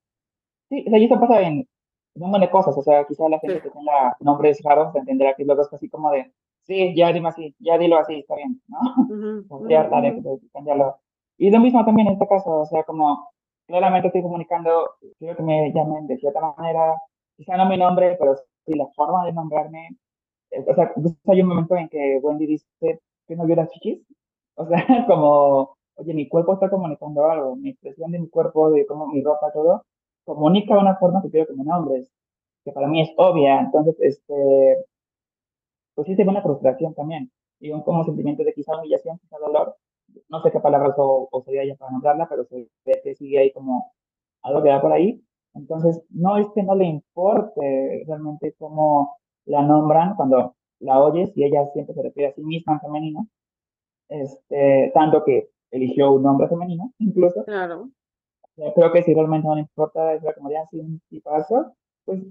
Sí, o sea, y eso pasa en, un montón de cosas, o sea, quizá la gente que tenga nombres raros entenderá que luego es así como de, sí, ya dime así, ya dilo así, está bien, ¿no? Uh ya, dale, cambiarlo. Y lo mismo también en este caso, o sea, como claramente estoy comunicando, quiero que me llamen de cierta manera, quizá no mi nombre, pero sí la forma de nombrarme. Eh, o sea, hay un momento en que Wendy dice que no vio chichis, o sea, <laughs> como, oye, mi cuerpo está comunicando algo, mi expresión de mi cuerpo, de cómo mi ropa, todo, comunica de una forma que quiero que me nombres, que para mí es obvia, entonces, este, pues sí ve una frustración también, y un como sentimiento de quizá humillación, quizá dolor, no sé qué palabras o, o sería ya para nombrarla, pero se ve que sigue ahí como algo que va por ahí, entonces no es que no le importe realmente cómo la nombran cuando la oyes y ella siempre se refiere a sí misma en femenino, este, tanto que eligió un nombre femenino, incluso. Claro. Creo que si realmente no le importa, es la comodidad, si un tipazo, pues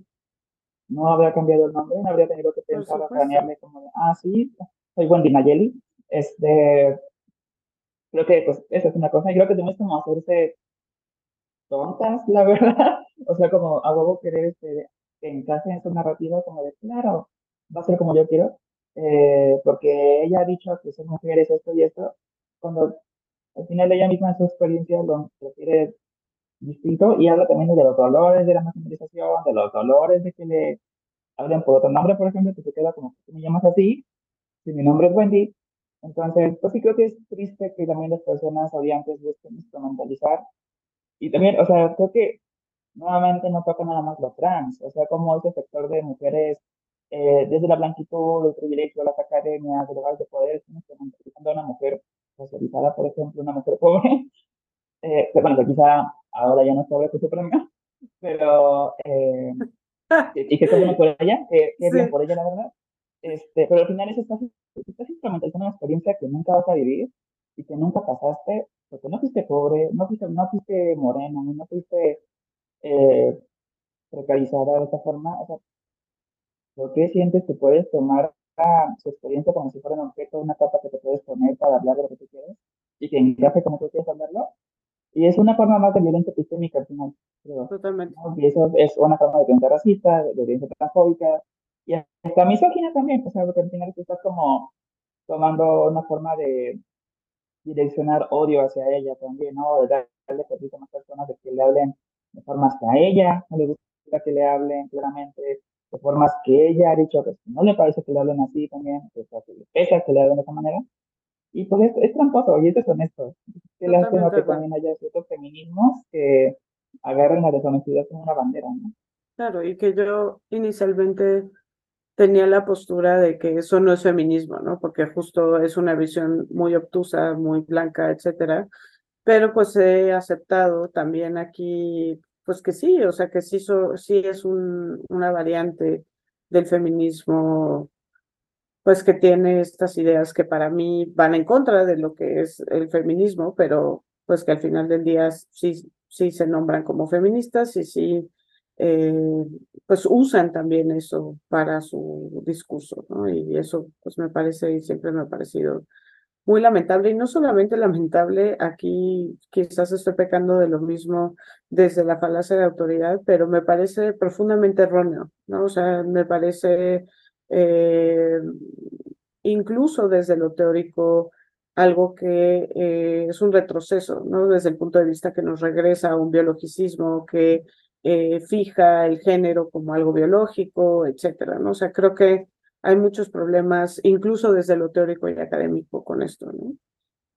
no habría cambiado el nombre, no habría tenido que pensar a planearme como ah, sí, soy Wendy Nayeli. Este, creo que pues esa es una cosa, y creo que tenemos como hacerse tontas, la <laughs> verdad. O sea, como a huevo querer este, que encaje en su narrativa como de, claro, va a ser como yo quiero, eh, porque ella ha dicho que son mujeres esto y esto, cuando al final ella misma en su experiencia lo prefiere distinto y habla también de los dolores de la masculinización, de los dolores de que le hablen por otro nombre, por ejemplo, que se queda como que me llamas así, si mi nombre es Wendy. Entonces, pues sí creo que es triste que también las personas odiantes busquen instrumentalizar. Y también, o sea, creo que nuevamente no toca nada más los trans, o sea, como ese sector de mujeres, eh, desde la blanquitud, el privilegio, las academias, los lugares de poder, estamos a una mujer socializada, por ejemplo, una mujer pobre, <laughs> eh, bueno, que quizá ahora ya no sabe que su premio, pero, eh, y que está bueno por ella, que, es bien por ella, la verdad, este, pero al final es estás, estás instrumentalizando una experiencia que nunca vas a vivir y que nunca pasaste, porque no fuiste pobre, no fuiste, no fuiste morena, no fuiste eh, precarizada de esta forma. O sea, ¿por qué sientes que puedes tomar su experiencia como si fuera un objeto, una capa que te puedes poner para hablar de lo que tú quieres y que encaje como tú quieres hablarlo? Y es una forma más de violencia epistemica al final. Totalmente. Y eso es una forma de violencia racista, de violencia transfóbica y hasta misógina también. O sea, porque al final tú estás como tomando una forma de direccionar odio hacia ella también, ¿no? De darle permiso a más personas de que le hablen de formas que a ella no le gusta que le hablen claramente, de formas que ella ha dicho que no le parece que le hablen así también, pues que le pesa que le hablen de esa manera. Y pues es, tramposo, y es honesto. Que le hace que también haya ciertos feminismos que agarren la deshonestidad como una bandera, ¿no? Claro, y que yo inicialmente tenía la postura de que eso no es feminismo, ¿no? Porque justo es una visión muy obtusa, muy blanca, etcétera. Pero pues he aceptado también aquí, pues que sí, o sea que sí, sí es un, una variante del feminismo, pues que tiene estas ideas que para mí van en contra de lo que es el feminismo, pero pues que al final del día sí, sí se nombran como feministas y sí, eh, pues usan también eso para su discurso, ¿no? Y eso pues me parece y siempre me ha parecido muy lamentable y no solamente lamentable, aquí quizás estoy pecando de lo mismo desde la falacia de autoridad, pero me parece profundamente erróneo, ¿no? O sea, me parece eh, incluso desde lo teórico algo que eh, es un retroceso, ¿no? Desde el punto de vista que nos regresa a un biologicismo que eh, fija el género como algo biológico, etcétera, ¿no? O sea, creo que hay muchos problemas, incluso desde lo teórico y académico con esto, ¿no?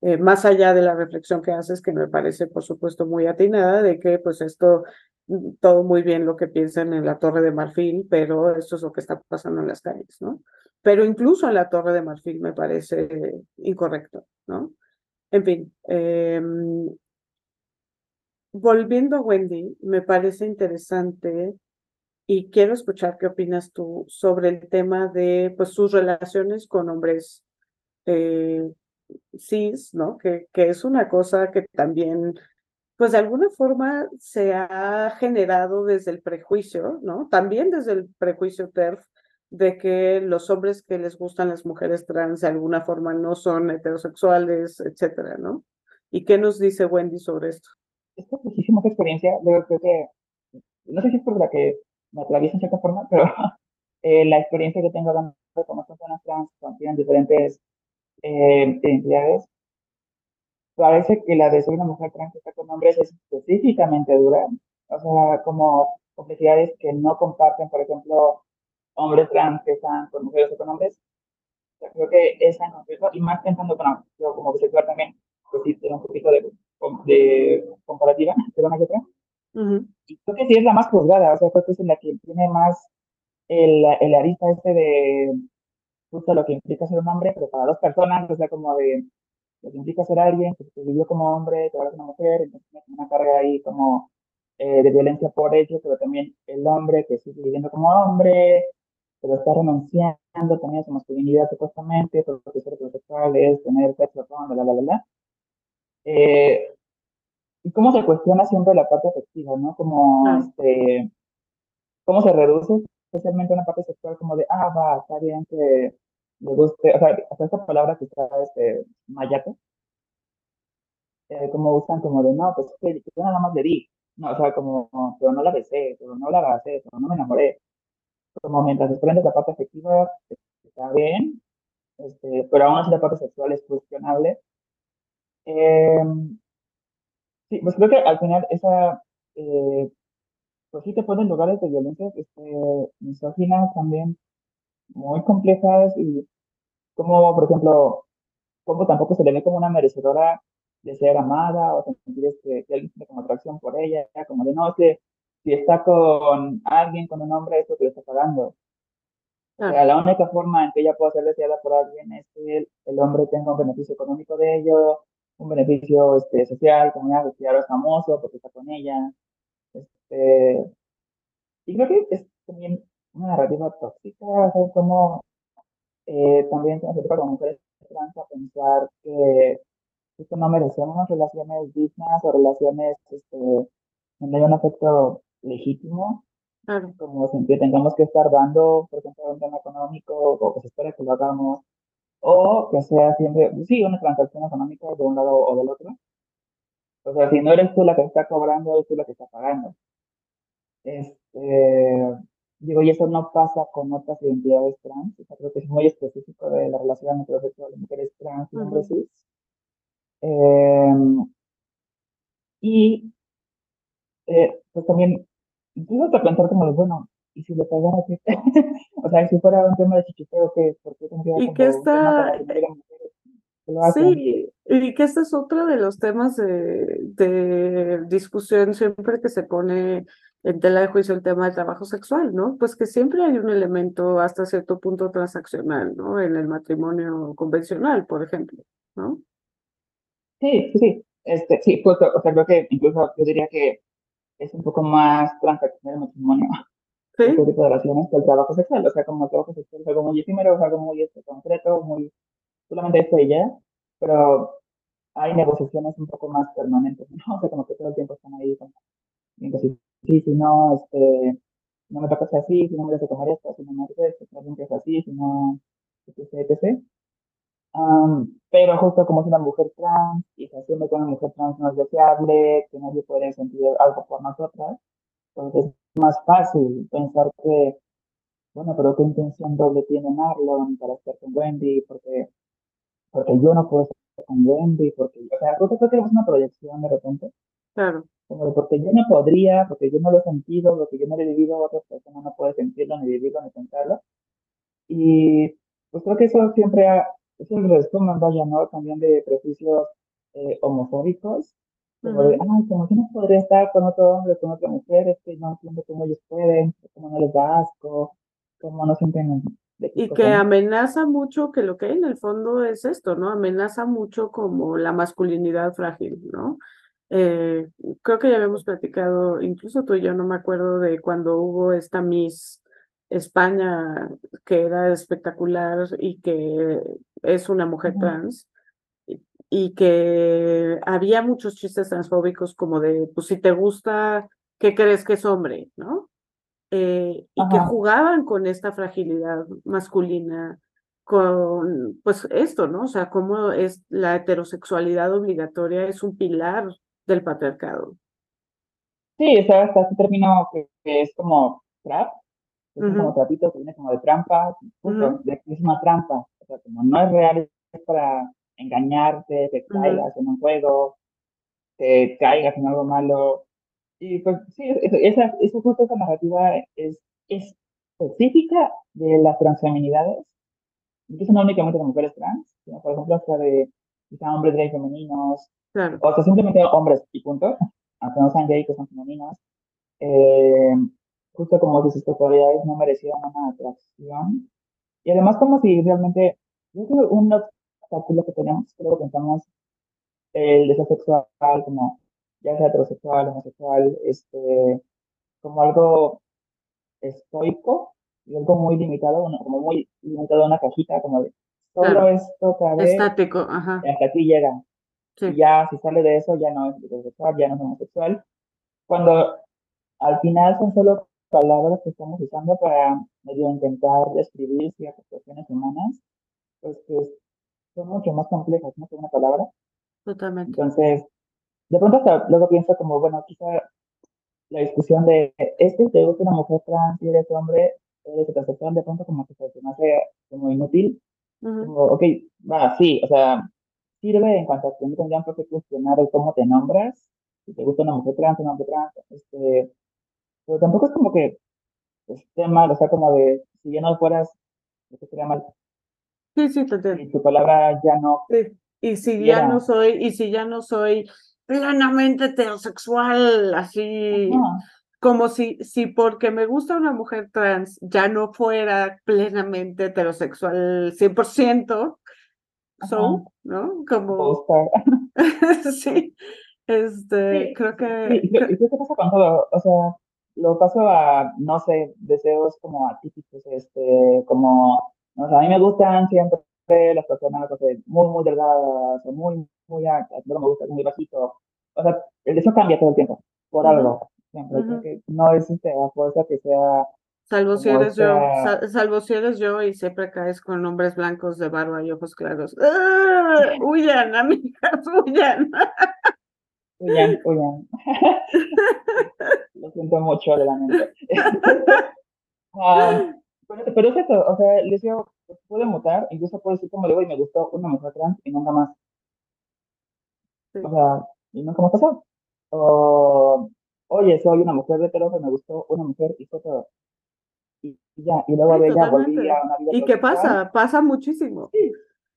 Eh, más allá de la reflexión que haces, que me parece, por supuesto, muy atinada, de que pues esto, mm, todo muy bien lo que piensan en la Torre de Marfil, pero esto es lo que está pasando en las calles, ¿no? Pero incluso en la Torre de Marfil me parece incorrecto, ¿no? En fin, em, volviendo a Wendy, me parece interesante y quiero escuchar qué opinas tú sobre el tema de pues, sus relaciones con hombres eh, cis, ¿no? Que, que es una cosa que también, pues de alguna forma se ha generado desde el prejuicio, ¿no? También desde el prejuicio TERF de que los hombres que les gustan las mujeres trans de alguna forma no son heterosexuales, etcétera, ¿no? ¿Y qué nos dice Wendy sobre esto? Esta muchísima experiencia, creo que, no sé si es por la que me atraviesa en cierta forma, <laughs> pero eh, la experiencia que tengo hablando con personas trans tienen diferentes eh, identidades, parece que la de ser una mujer trans que está con hombres es específicamente dura, o sea, como complejidades que no comparten, por ejemplo, hombres trans que están con mujeres o con hombres. O creo que esa en concreto, y más pensando, yo como bisexual también, pues sí, tiene un poquito de, de comparativa <laughs> de una que otra. Y creo que sí es la más juzgada, o sea, creo que es la que tiene más el, el arista este de justo lo que implica ser un hombre, pero para dos personas, o sea, como de lo que implica ser alguien que vivió como hombre, que ahora es una mujer, entonces tiene una carga ahí como eh, de violencia por ello, pero también el hombre que sigue viviendo como hombre, pero está renunciando también su masculinidad supuestamente, porque ser heterosexual es tener sexo con, bla, bla, bla, bla. Eh, y cómo se cuestiona siempre la parte afectiva, ¿no? Como, este, cómo se reduce especialmente una parte sexual como de, ah, va, está bien que le guste, o sea, hasta esta palabra que está, este, mayate, eh, como usan como de, no, pues que yo nada más le di, no, o sea, como, pero no la besé, pero no la abracé, pero no me enamoré, como mientras desprende la parte afectiva, está bien, este, pero aún así la parte sexual es cuestionable. Eh, Sí, pues creo que al final esa, eh, pues sí te ponen lugares de violencia este, misóginas también muy complejas y como, por ejemplo, como tampoco se le ve como una merecedora de ser amada o sentir este, que alguien tiene como atracción por ella, como de no, es que si está con alguien, con un hombre, eso que le está pagando. O sea, la única forma en que ella pueda ser deseada por alguien es que el, el hombre tenga un beneficio económico de ello, un beneficio este, social, como ya, que ahora es famoso porque está con ella. Este, y creo que es también una narrativa tóxica, o como eh, también se nos como mujeres trans a pensar que esto no merecemos relaciones dignas o relaciones este, donde hay un afecto legítimo. Como siempre tengamos que estar dando, por ejemplo, un tema económico o que se espera que lo hagamos o que sea siempre, sí, una transacción económica de un lado o del otro. O sea, si no eres tú la que está cobrando, eres tú la que está pagando. Este, digo, y eso no pasa con otras identidades trans, o sea, creo que es muy específico de la relación heterosexual de mujeres trans y hombres cis. Em, y eh, pues también, incluso hasta pensar como, bueno, y si le pagara <laughs> qué o sea, si fuera un tema de chiquiteo, ¿qué? ¿Por qué tendría y que está... Sí, y que este es otro de los temas de, de discusión siempre que se pone en tela de juicio el tema del trabajo sexual, ¿no? Pues que siempre hay un elemento hasta cierto punto transaccional, ¿no? En el matrimonio convencional, por ejemplo, ¿no? Sí, sí, sí. Este, sí, pues, o sea, creo que incluso yo diría que es un poco más transaccional el matrimonio ¿Sí? tipo de relaciones que el trabajo sexual. O sea, como el trabajo sexual es algo muy efímero, es algo muy este, concreto, muy solamente esto y ya, pero hay negociaciones un poco más permanentes, ¿no? <laughs> O sea, como que todo el tiempo están ahí, como, sí, sí, si no, este, no me toca así, si no me dejas comer esto, si no me haces esto, si no es así, si no, etc, etc. pero justo como es una mujer trans y se asume que una mujer trans no es deseable, que nadie puede sentir algo por nosotras, es más fácil pensar que, bueno, pero qué intención doble tiene Marlon para estar con Wendy, porque, porque yo no puedo estar con Wendy, porque, o sea, creo que es una proyección de repente. Claro. Como porque yo no podría, porque yo no lo he sentido, porque yo no lo he vivido, otra persona no puede sentirlo, ni vivirlo, ni pensarlo. Y pues creo que eso siempre ha, es el resumen, vaya, ¿no? También de prejuicios eh, homofóbicos, como de, ay, como que no podría estar con otro hombre, con otra mujer, es que no entiendo cómo ellos pueden, cómo no les da asco, cómo no sienten... Y que amenaza mucho, que lo que hay en el fondo es esto, ¿no? Amenaza mucho como la masculinidad frágil, ¿no? Eh, creo que ya habíamos platicado, incluso tú y yo no me acuerdo de cuando hubo esta Miss España que era espectacular y que es una mujer trans y que había muchos chistes transfóbicos como de, pues si te gusta, ¿qué crees que es hombre? ¿No? Eh, y que jugaban con esta fragilidad masculina, con pues esto, ¿no? O sea, cómo es la heterosexualidad obligatoria es un pilar del patriarcado. Sí, o sea, hasta ese término que, es como trap, es como trapito, que viene como de trampa, de es una trampa, o sea, como no es real, es para engañarte, te caigas en un juego, te caigas en algo malo. Y pues sí, esa, esa, justo esa narrativa es, es específica de las transfeminidades, incluso no únicamente de mujeres trans, sino por ejemplo hasta de quizá hombres gay femeninos, o sea, simplemente hombres y punto, aunque no sean gay, que son femeninos. Eh, justo como sus sexualidades no merecieran una atracción. Y además como si realmente, yo creo un obstáculo que tenemos, creo que pensamos el deseo sexual como ya sea heterosexual, homosexual, este, como algo estoico y algo muy limitado, como muy limitado a una cajita, como de solo esto cabe. Estático, ajá. hasta aquí llega. Y ya si sale de eso ya no es heterosexual, ya no es homosexual. Cuando al final son solo palabras que estamos usando para medio intentar describir ciertas cuestiones humanas, pues que son mucho más complejas, ¿no? Que una palabra. Totalmente. Entonces, de pronto hasta luego pienso como, bueno, quizá la discusión de, es que te gusta una mujer trans y eres hombre, eres heterosexual, de pronto como que se me hace como inútil. Como, ok, va, sí, o sea, sirve en cuanto a que no tendrían por qué cuestionar el cómo te nombras, si te gusta una mujer trans, una mujer trans, este, pero tampoco es como que esté mal, o sea, como de, si ya no fueras, eso sería mal. Sí, sí, te Y tu palabra ya no. Sí. Y si ya no soy, y si ya no soy plenamente heterosexual, así, como si, si porque me gusta una mujer trans ya no fuera plenamente heterosexual 100%, son, ¿no? Como... <laughs> <laughs> sí, este, creo que... ¿Y qué pasa con todo? O sea, lo paso a, no sé, deseos como atípicos, este, como, no a mí me gustan siempre las personas muy, muy delgadas, o muy, muy altas, no me gusta muy bajito. O sea, deseo cambia todo el tiempo, por algo. Siempre, no es este, a fuerza que sea Salvo si eres yo, salvo si eres yo y siempre caes con hombres blancos de barba y ojos claros. <laughs> ¡Ah! Huyan, amigas, huyan. Huyan, <laughs> huyan. <laughs> Lo siento mucho de la mente. Pero, es eso, o sea, les digo, puede mutar, incluso puede decir como luego y me gustó una mujer trans y nunca más. O sea, y nunca más pasó. O, oye, soy una mujer de y me gustó una mujer y fue todo y, ya, y luego de ella volví a una vida ¿Y qué pasa? Pasa muchísimo.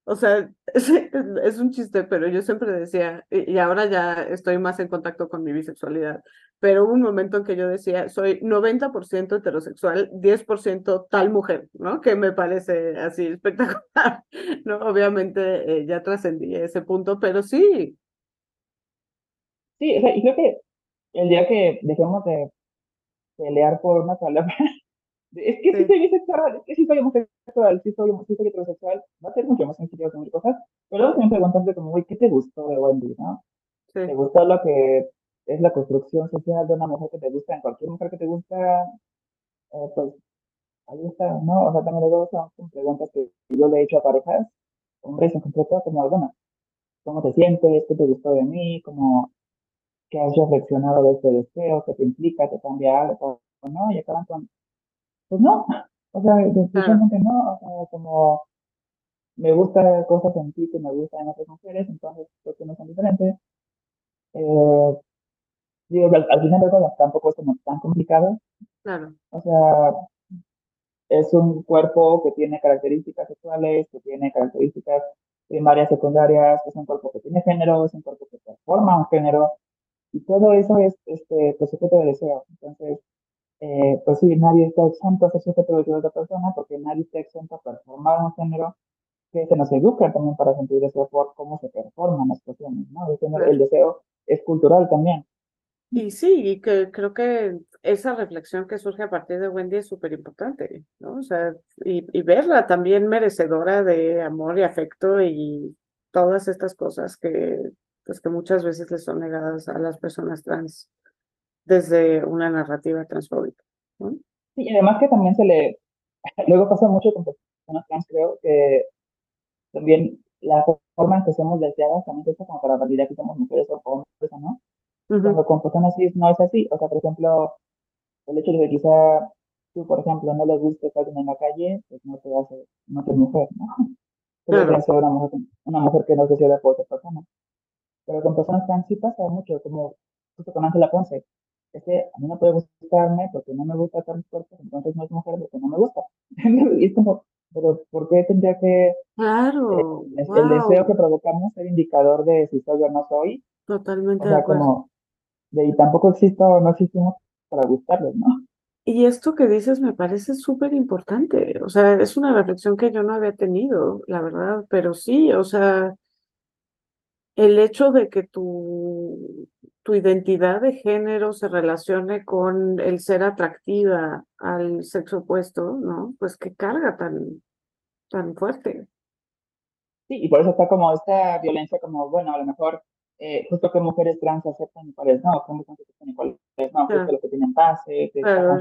O sea, <laughs> es, es, un chiste, pero yo siempre decía, y ahora ya estoy más en contacto con mi bisexualidad, pero hubo un momento en que yo decía, soy 90% heterosexual, 10% tal mujer, ¿no? Que me parece así espectacular, <laughs> ¿no? Obviamente eh, ya trascendí ese punto, pero sí. Sí, o sea, y creo que el día que dejemos de pelear por una palabra <laughs> es que sí. soy bisexual, es que sí soy homosexual, sí soy, sí soy heterosexual, va a ser mucho más sencillo con mil cosas, pero luego también preguntarte como, güey, ¿qué te gustó de Wendy, no? Sí. ¿Te gustó lo que es la construcción social de una mujer que te gusta, en cualquier mujer que te gusta? Eh, pues ahí está, ¿no? O sea, también luego son preguntas que yo le he hecho a parejas hombres en concreto, como, bueno, ¿cómo te sientes? ¿Qué te gustó de mí? ¿Cómo, ¿Qué has reflexionado de este deseo? ¿Qué te implica? ¿Te cambia algo? ¿O no? Y acaban con, pues no, o sea, definitivamente no, o sea, como me gusta cosas en ti que me gustan en otras mujeres, entonces creo que no son diferentes. Eh, digo, al, al final de todo tampoco es como tan complicado. Claro. O sea, es un cuerpo que tiene características sexuales, que tiene características primarias, secundarias, es un cuerpo que tiene género, es un cuerpo que forma un género, y todo eso es este, pues, sujeto de deseo. Entonces, eh, pues sí, nadie está exento a ser sujeto de deseo de otra persona, porque nadie está exento a performar un género que se nos educa también para sentir deseo por cómo se performan las cuestiones, ¿no? El deseo es cultural también. Y sí, y que creo que esa reflexión que surge a partir de Wendy es súper importante, ¿no? O sea, y, y, verla también merecedora de amor y afecto y todas estas cosas que, pues, que muchas veces le son negadas a las personas trans desde una narrativa transfóbica, ¿no? Sí, y además que también se le, <laughs> luego pasa mucho con personas trans, creo, que también la forma en que somos deseadas también es como para validar que somos mujeres o hombres o no. Cuando con personas cis no es así. O sea, por ejemplo, el hecho de que quizá tú, por ejemplo, no le guste alguien en la calle, pues no te hace, no te mujer, ¿no? <laughs> Pero claro. una mujer, una mujer que no es deseada por otra persona. Pero con personas trans sí pasa mucho, como justo con Ángela Ponce. Es que a mí no puede gustarme porque no me gusta tal cuerpos, entonces no es mujer porque no me gusta. <laughs> y es como, pero ¿por qué tendría que claro, eh, wow. el deseo que provocamos ser indicador de si soy o no soy? Totalmente o sea, de acuerdo. Como, de, y tampoco existe o no existimos para gustarles, ¿no? Y esto que dices me parece súper importante, o sea, es una reflexión que yo no había tenido, la verdad, pero sí, o sea, el hecho de que tu, tu identidad de género se relacione con el ser atractiva al sexo opuesto, ¿no? Pues qué carga tan, tan fuerte. Sí, y por eso está como esta violencia como, bueno, a lo mejor eh, justo que mujeres trans aceptan y cuáles no, que trans aceptan y cuáles no, justo los que tienen pase, que están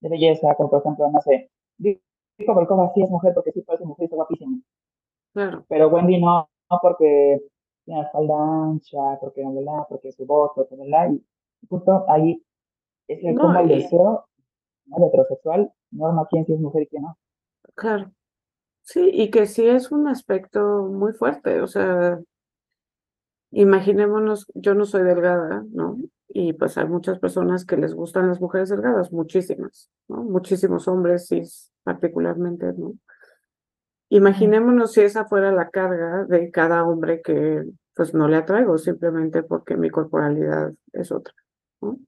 de belleza, como por ejemplo, no sé, Vico Volkova sí es mujer porque sí parece mujer, está guapísima, Claro, pero Wendy no, no porque tiene la espalda ancha, porque no, porque su voz, porque, ¿verdad? Y justo ahí es el No, como el y- deseo ¿no? de heterosexual norma quién sí es mujer y quién no. claro. Sí, y que sí es un aspecto muy fuerte, o sea, imaginémonos, yo no soy delgada, ¿no? Y pues hay muchas personas que les gustan las mujeres delgadas, muchísimas, ¿no? Muchísimos hombres, sí, particularmente, ¿no? Imaginémonos si esa fuera la carga de cada hombre que pues no le atraigo simplemente porque mi corporalidad es otra, ¿no?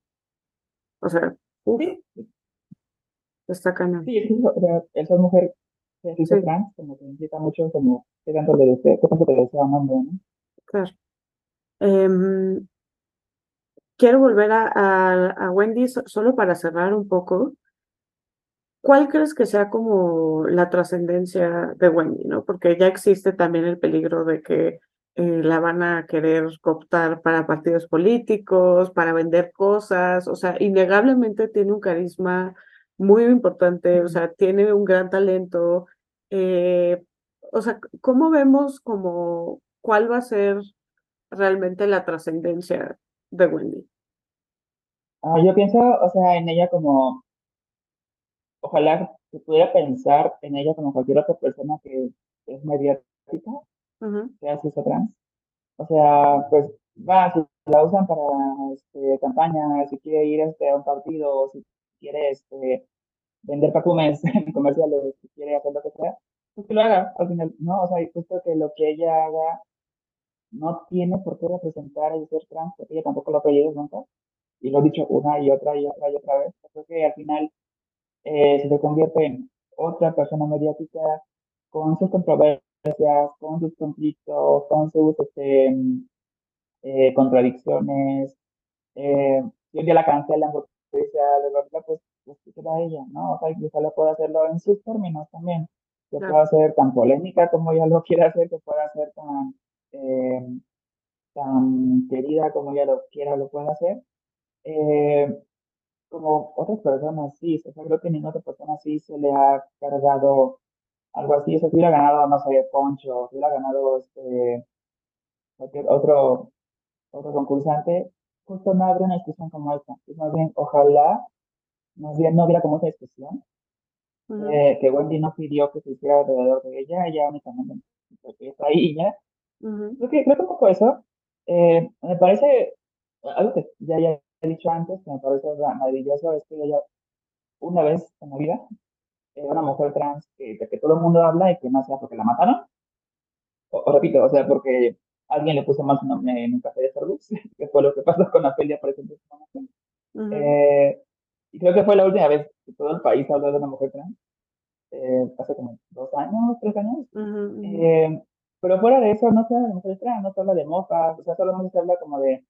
O sea, uf, Sí, está cañón. sí, el ser mujer que se Sí. trans, como que implica mucho como qué tanto le desea, qué tanto te desea un hombre, ¿no? Claro. Em, quiero volver a, a, a Wendy so- solo para cerrar un poco. ¿Cuál crees que sea como la trascendencia de Wendy, no? Porque ya existe también el peligro de que eh, la van a querer cooptar para partidos políticos, para vender cosas, o sea, innegablemente tiene un carisma muy importante, o sea, tiene un gran talento. eh, o sea, ¿cómo vemos como cuál va a ser realmente la trascendencia de Wendy? Ah, yo pienso, o sea, en ella como, ojalá se pudiera pensar en ella como cualquier otra persona que es mediática, Ujú, sea cis o trans. O sea, pues va, si la usan para este, campaña, si quiere ir este, a un partido, si quiere este, vender perfumes <laughs> en comerciales, si quiere hacer lo que sea, pues que lo haga al final, ¿no? O sea, justo que lo que ella haga no tiene por qué representar el ser trans, porque ella tampoco lo ha pedido nunca, y lo he dicho una y otra y otra y otra vez. Creo que al final eh, se convierte en otra persona mediática con sus controversias, con sus conflictos, con sus este, eh, contradicciones. Eh, si un día la cancelan porque dice verdad, pues, pues que será ella, ¿no? O sea, quizá lo pueda hacerlo en sus términos también, que Claro. pueda ser tan polémica como ella lo quiera hacer, que pueda ser tan, eh, tan querida como ella lo quiera, lo pueda hacer. Eh, como otras personas sí, o sea, creo que ninguna otra persona sí se le ha cargado algo así, eso si hubiera ganado, no sé, Poncho, si hubiera ganado este, cualquier otro, otro concursante, justo no habría una discusión como esta. Es más bien, ojalá, más bien no hubiera como esa discusión, eh, que Wendy no pidió que se hiciera alrededor de ella, ella únicamente porque está ahí ya. Creo que, creo que un poco eso, eh, me parece, algo que ya, ya he dicho antes, que me parece maravilloso, es que ella, una vez en la vida, eh, una mujer trans que, de que todo el mundo habla y que no sea porque la mataron, o, repito, o sea, porque alguien le puso mal su nombre en un café de Starbucks, <laughs> que fue lo que pasó con Apelia, por ejemplo. eh, y creo que fue la última vez que todo el país habló de una mujer trans, eh, hace como dos años, tres años. Eh, pero fuera de eso, no se habla de mujeres trans, no se habla de mofas, o sea, solo se habla como de,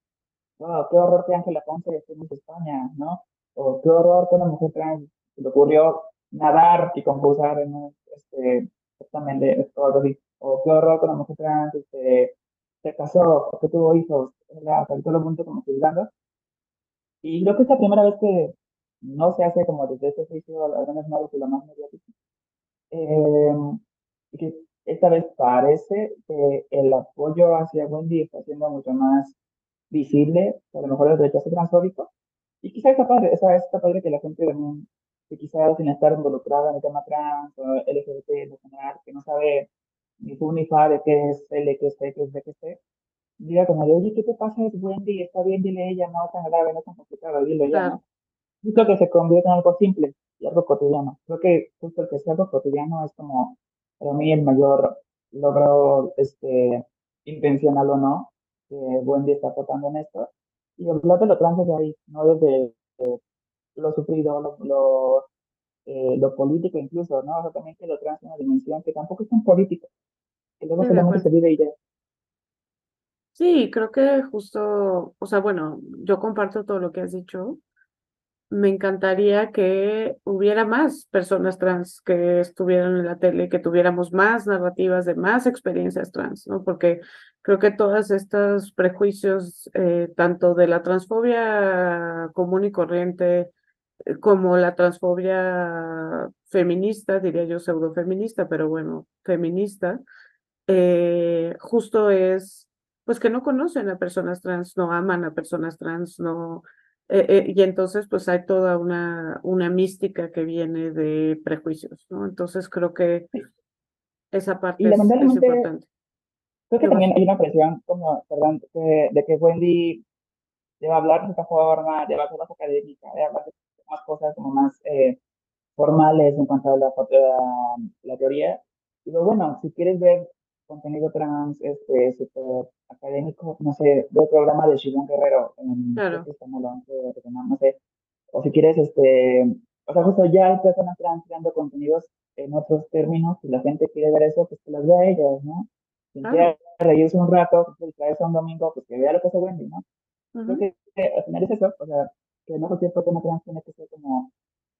wow, qué horror que Ángela Ponce esté en España, ¿no? O qué horror que una mujer trans se le ocurrió nadar y concursar en un, este, exactamente, o. O qué horror que una mujer trans este, se casó, o que tuvo hijos, era, todo el mundo como juzgando. Y creo que es la primera vez que no se hace como desde ese juicio, al menos no desde lo más mediático. Eh, y que esta vez parece que el apoyo hacia Wendy está siendo mucho más visible, a lo mejor el rechazo transfóbico. Y quizás está padre, esa, está padre que la gente también, que quizás sin estar involucrada en el tema trans o LGBT en general, que no sabe ni tú ni fa de qué es L, qué es T, qué es B, qué es T, diga como de, oye, ¿qué te pasa? Es Wendy, está bien, dile ella, no tan grave, no tan complicado, dilo ya, ¿no? Yo creo que se convierte en algo simple y algo cotidiano. Creo que justo el que sea algo cotidiano es como, para mí, el mayor logro, este, intencional o no, que Wendy está aportando en esto. Y hablar de lo trans desde ahí, no desde eh, lo sufrido, lo, lo, eh, lo, político incluso, ¿no? O sea, también que lo trans es una dimensión que tampoco es tan política, que luego solamente se vive idea. Sí, creo que justo, o sea, bueno, yo comparto todo lo que has dicho me encantaría que hubiera más personas trans que estuvieran en la tele, que tuviéramos más narrativas de más experiencias trans, ¿no? Porque creo que todos estos prejuicios, eh, tanto de la transfobia común y corriente, eh, como la transfobia feminista, diría yo pseudofeminista, pero bueno, feminista, eh, justo es, pues que no conocen a personas trans, no aman a personas trans, no eh, eh, y entonces, pues hay toda una, una mística que viene de prejuicios, ¿no? Entonces creo que esa parte es, importante. Creo que también hay una presión, como, perdón, de, que Wendy debe hablar de esta forma, debe hacer más académica, debe hablar de más cosas como más eh, formales en cuanto a la, la, la teoría. Digo, bueno, si quieres ver contenido trans, este, super académico, no sé, del programa de Shibon Guerrero, en claro. no sé, o si quieres, este, o sea, justo ya hay personas trans creando contenidos en otros términos, si la gente quiere ver eso, pues que las vea ellas, ¿no? Si ah. quiere reírse un rato, pues que un domingo, pues que vea lo que hace Wendy, ¿no? Creo que al final es eso, o sea, que no cualquier persona trans tiene que ser como,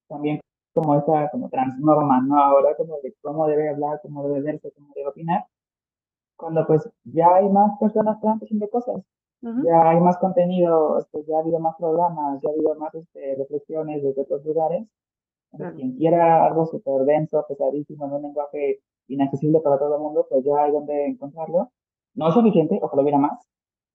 también como esa, como transnorma, ¿no? Ahora como de cómo debe hablar, cómo debe verse, cómo debe opinar, cuando pues ya hay más personas trans haciendo cosas, ya hay más contenido, este, ya ha habido más programas, ya ha habido más este, reflexiones desde otros lugares. Quien quiera algo súper denso, pesadísimo, en un lenguaje inaccesible para todo el mundo, pues ya hay donde encontrarlo. No es suficiente, ojalá hubiera más.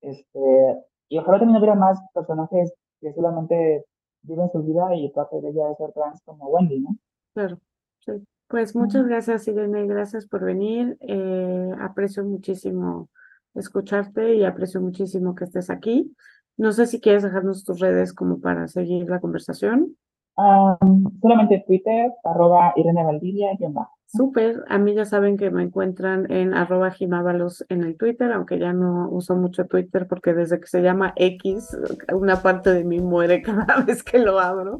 Este, y ojalá también hubiera más personajes que solamente viven su vida y parte de ella es ser trans como Wendy, ¿no? Claro, sí. Pues muchas gracias, Irene, gracias por venir. Eh, aprecio muchísimo escucharte y aprecio muchísimo que estés aquí. No sé si quieres dejarnos tus redes como para seguir la conversación. solamente Twitter, arroba Irene Valdivia y bajo. Súper, a mí ya saben que me encuentran en arroba jimábalos en el Twitter, aunque ya no uso mucho Twitter porque desde que se llama X, una parte de mí muere <laughs> cada vez que lo abro.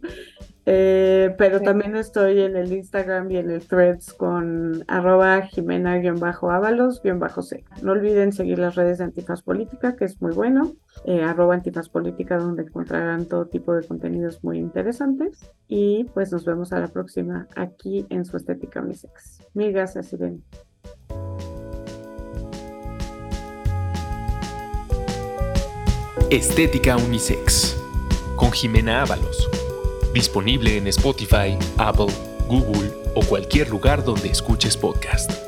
Eh, pero también estoy en el Instagram y en el Threads con arroba jimena-ábalos-c. No olviden seguir las redes de Antifaz Política, que es muy bueno. Eh, arroba Antifaz Política, donde encontrarán todo tipo de contenidos muy interesantes. Y pues nos vemos a la próxima aquí en su estética unisex. Mil gracias, Irene. Estética Unisex con Jimena Ábalos. Disponible en Spotify, Apple, Google o cualquier lugar donde escuches podcast.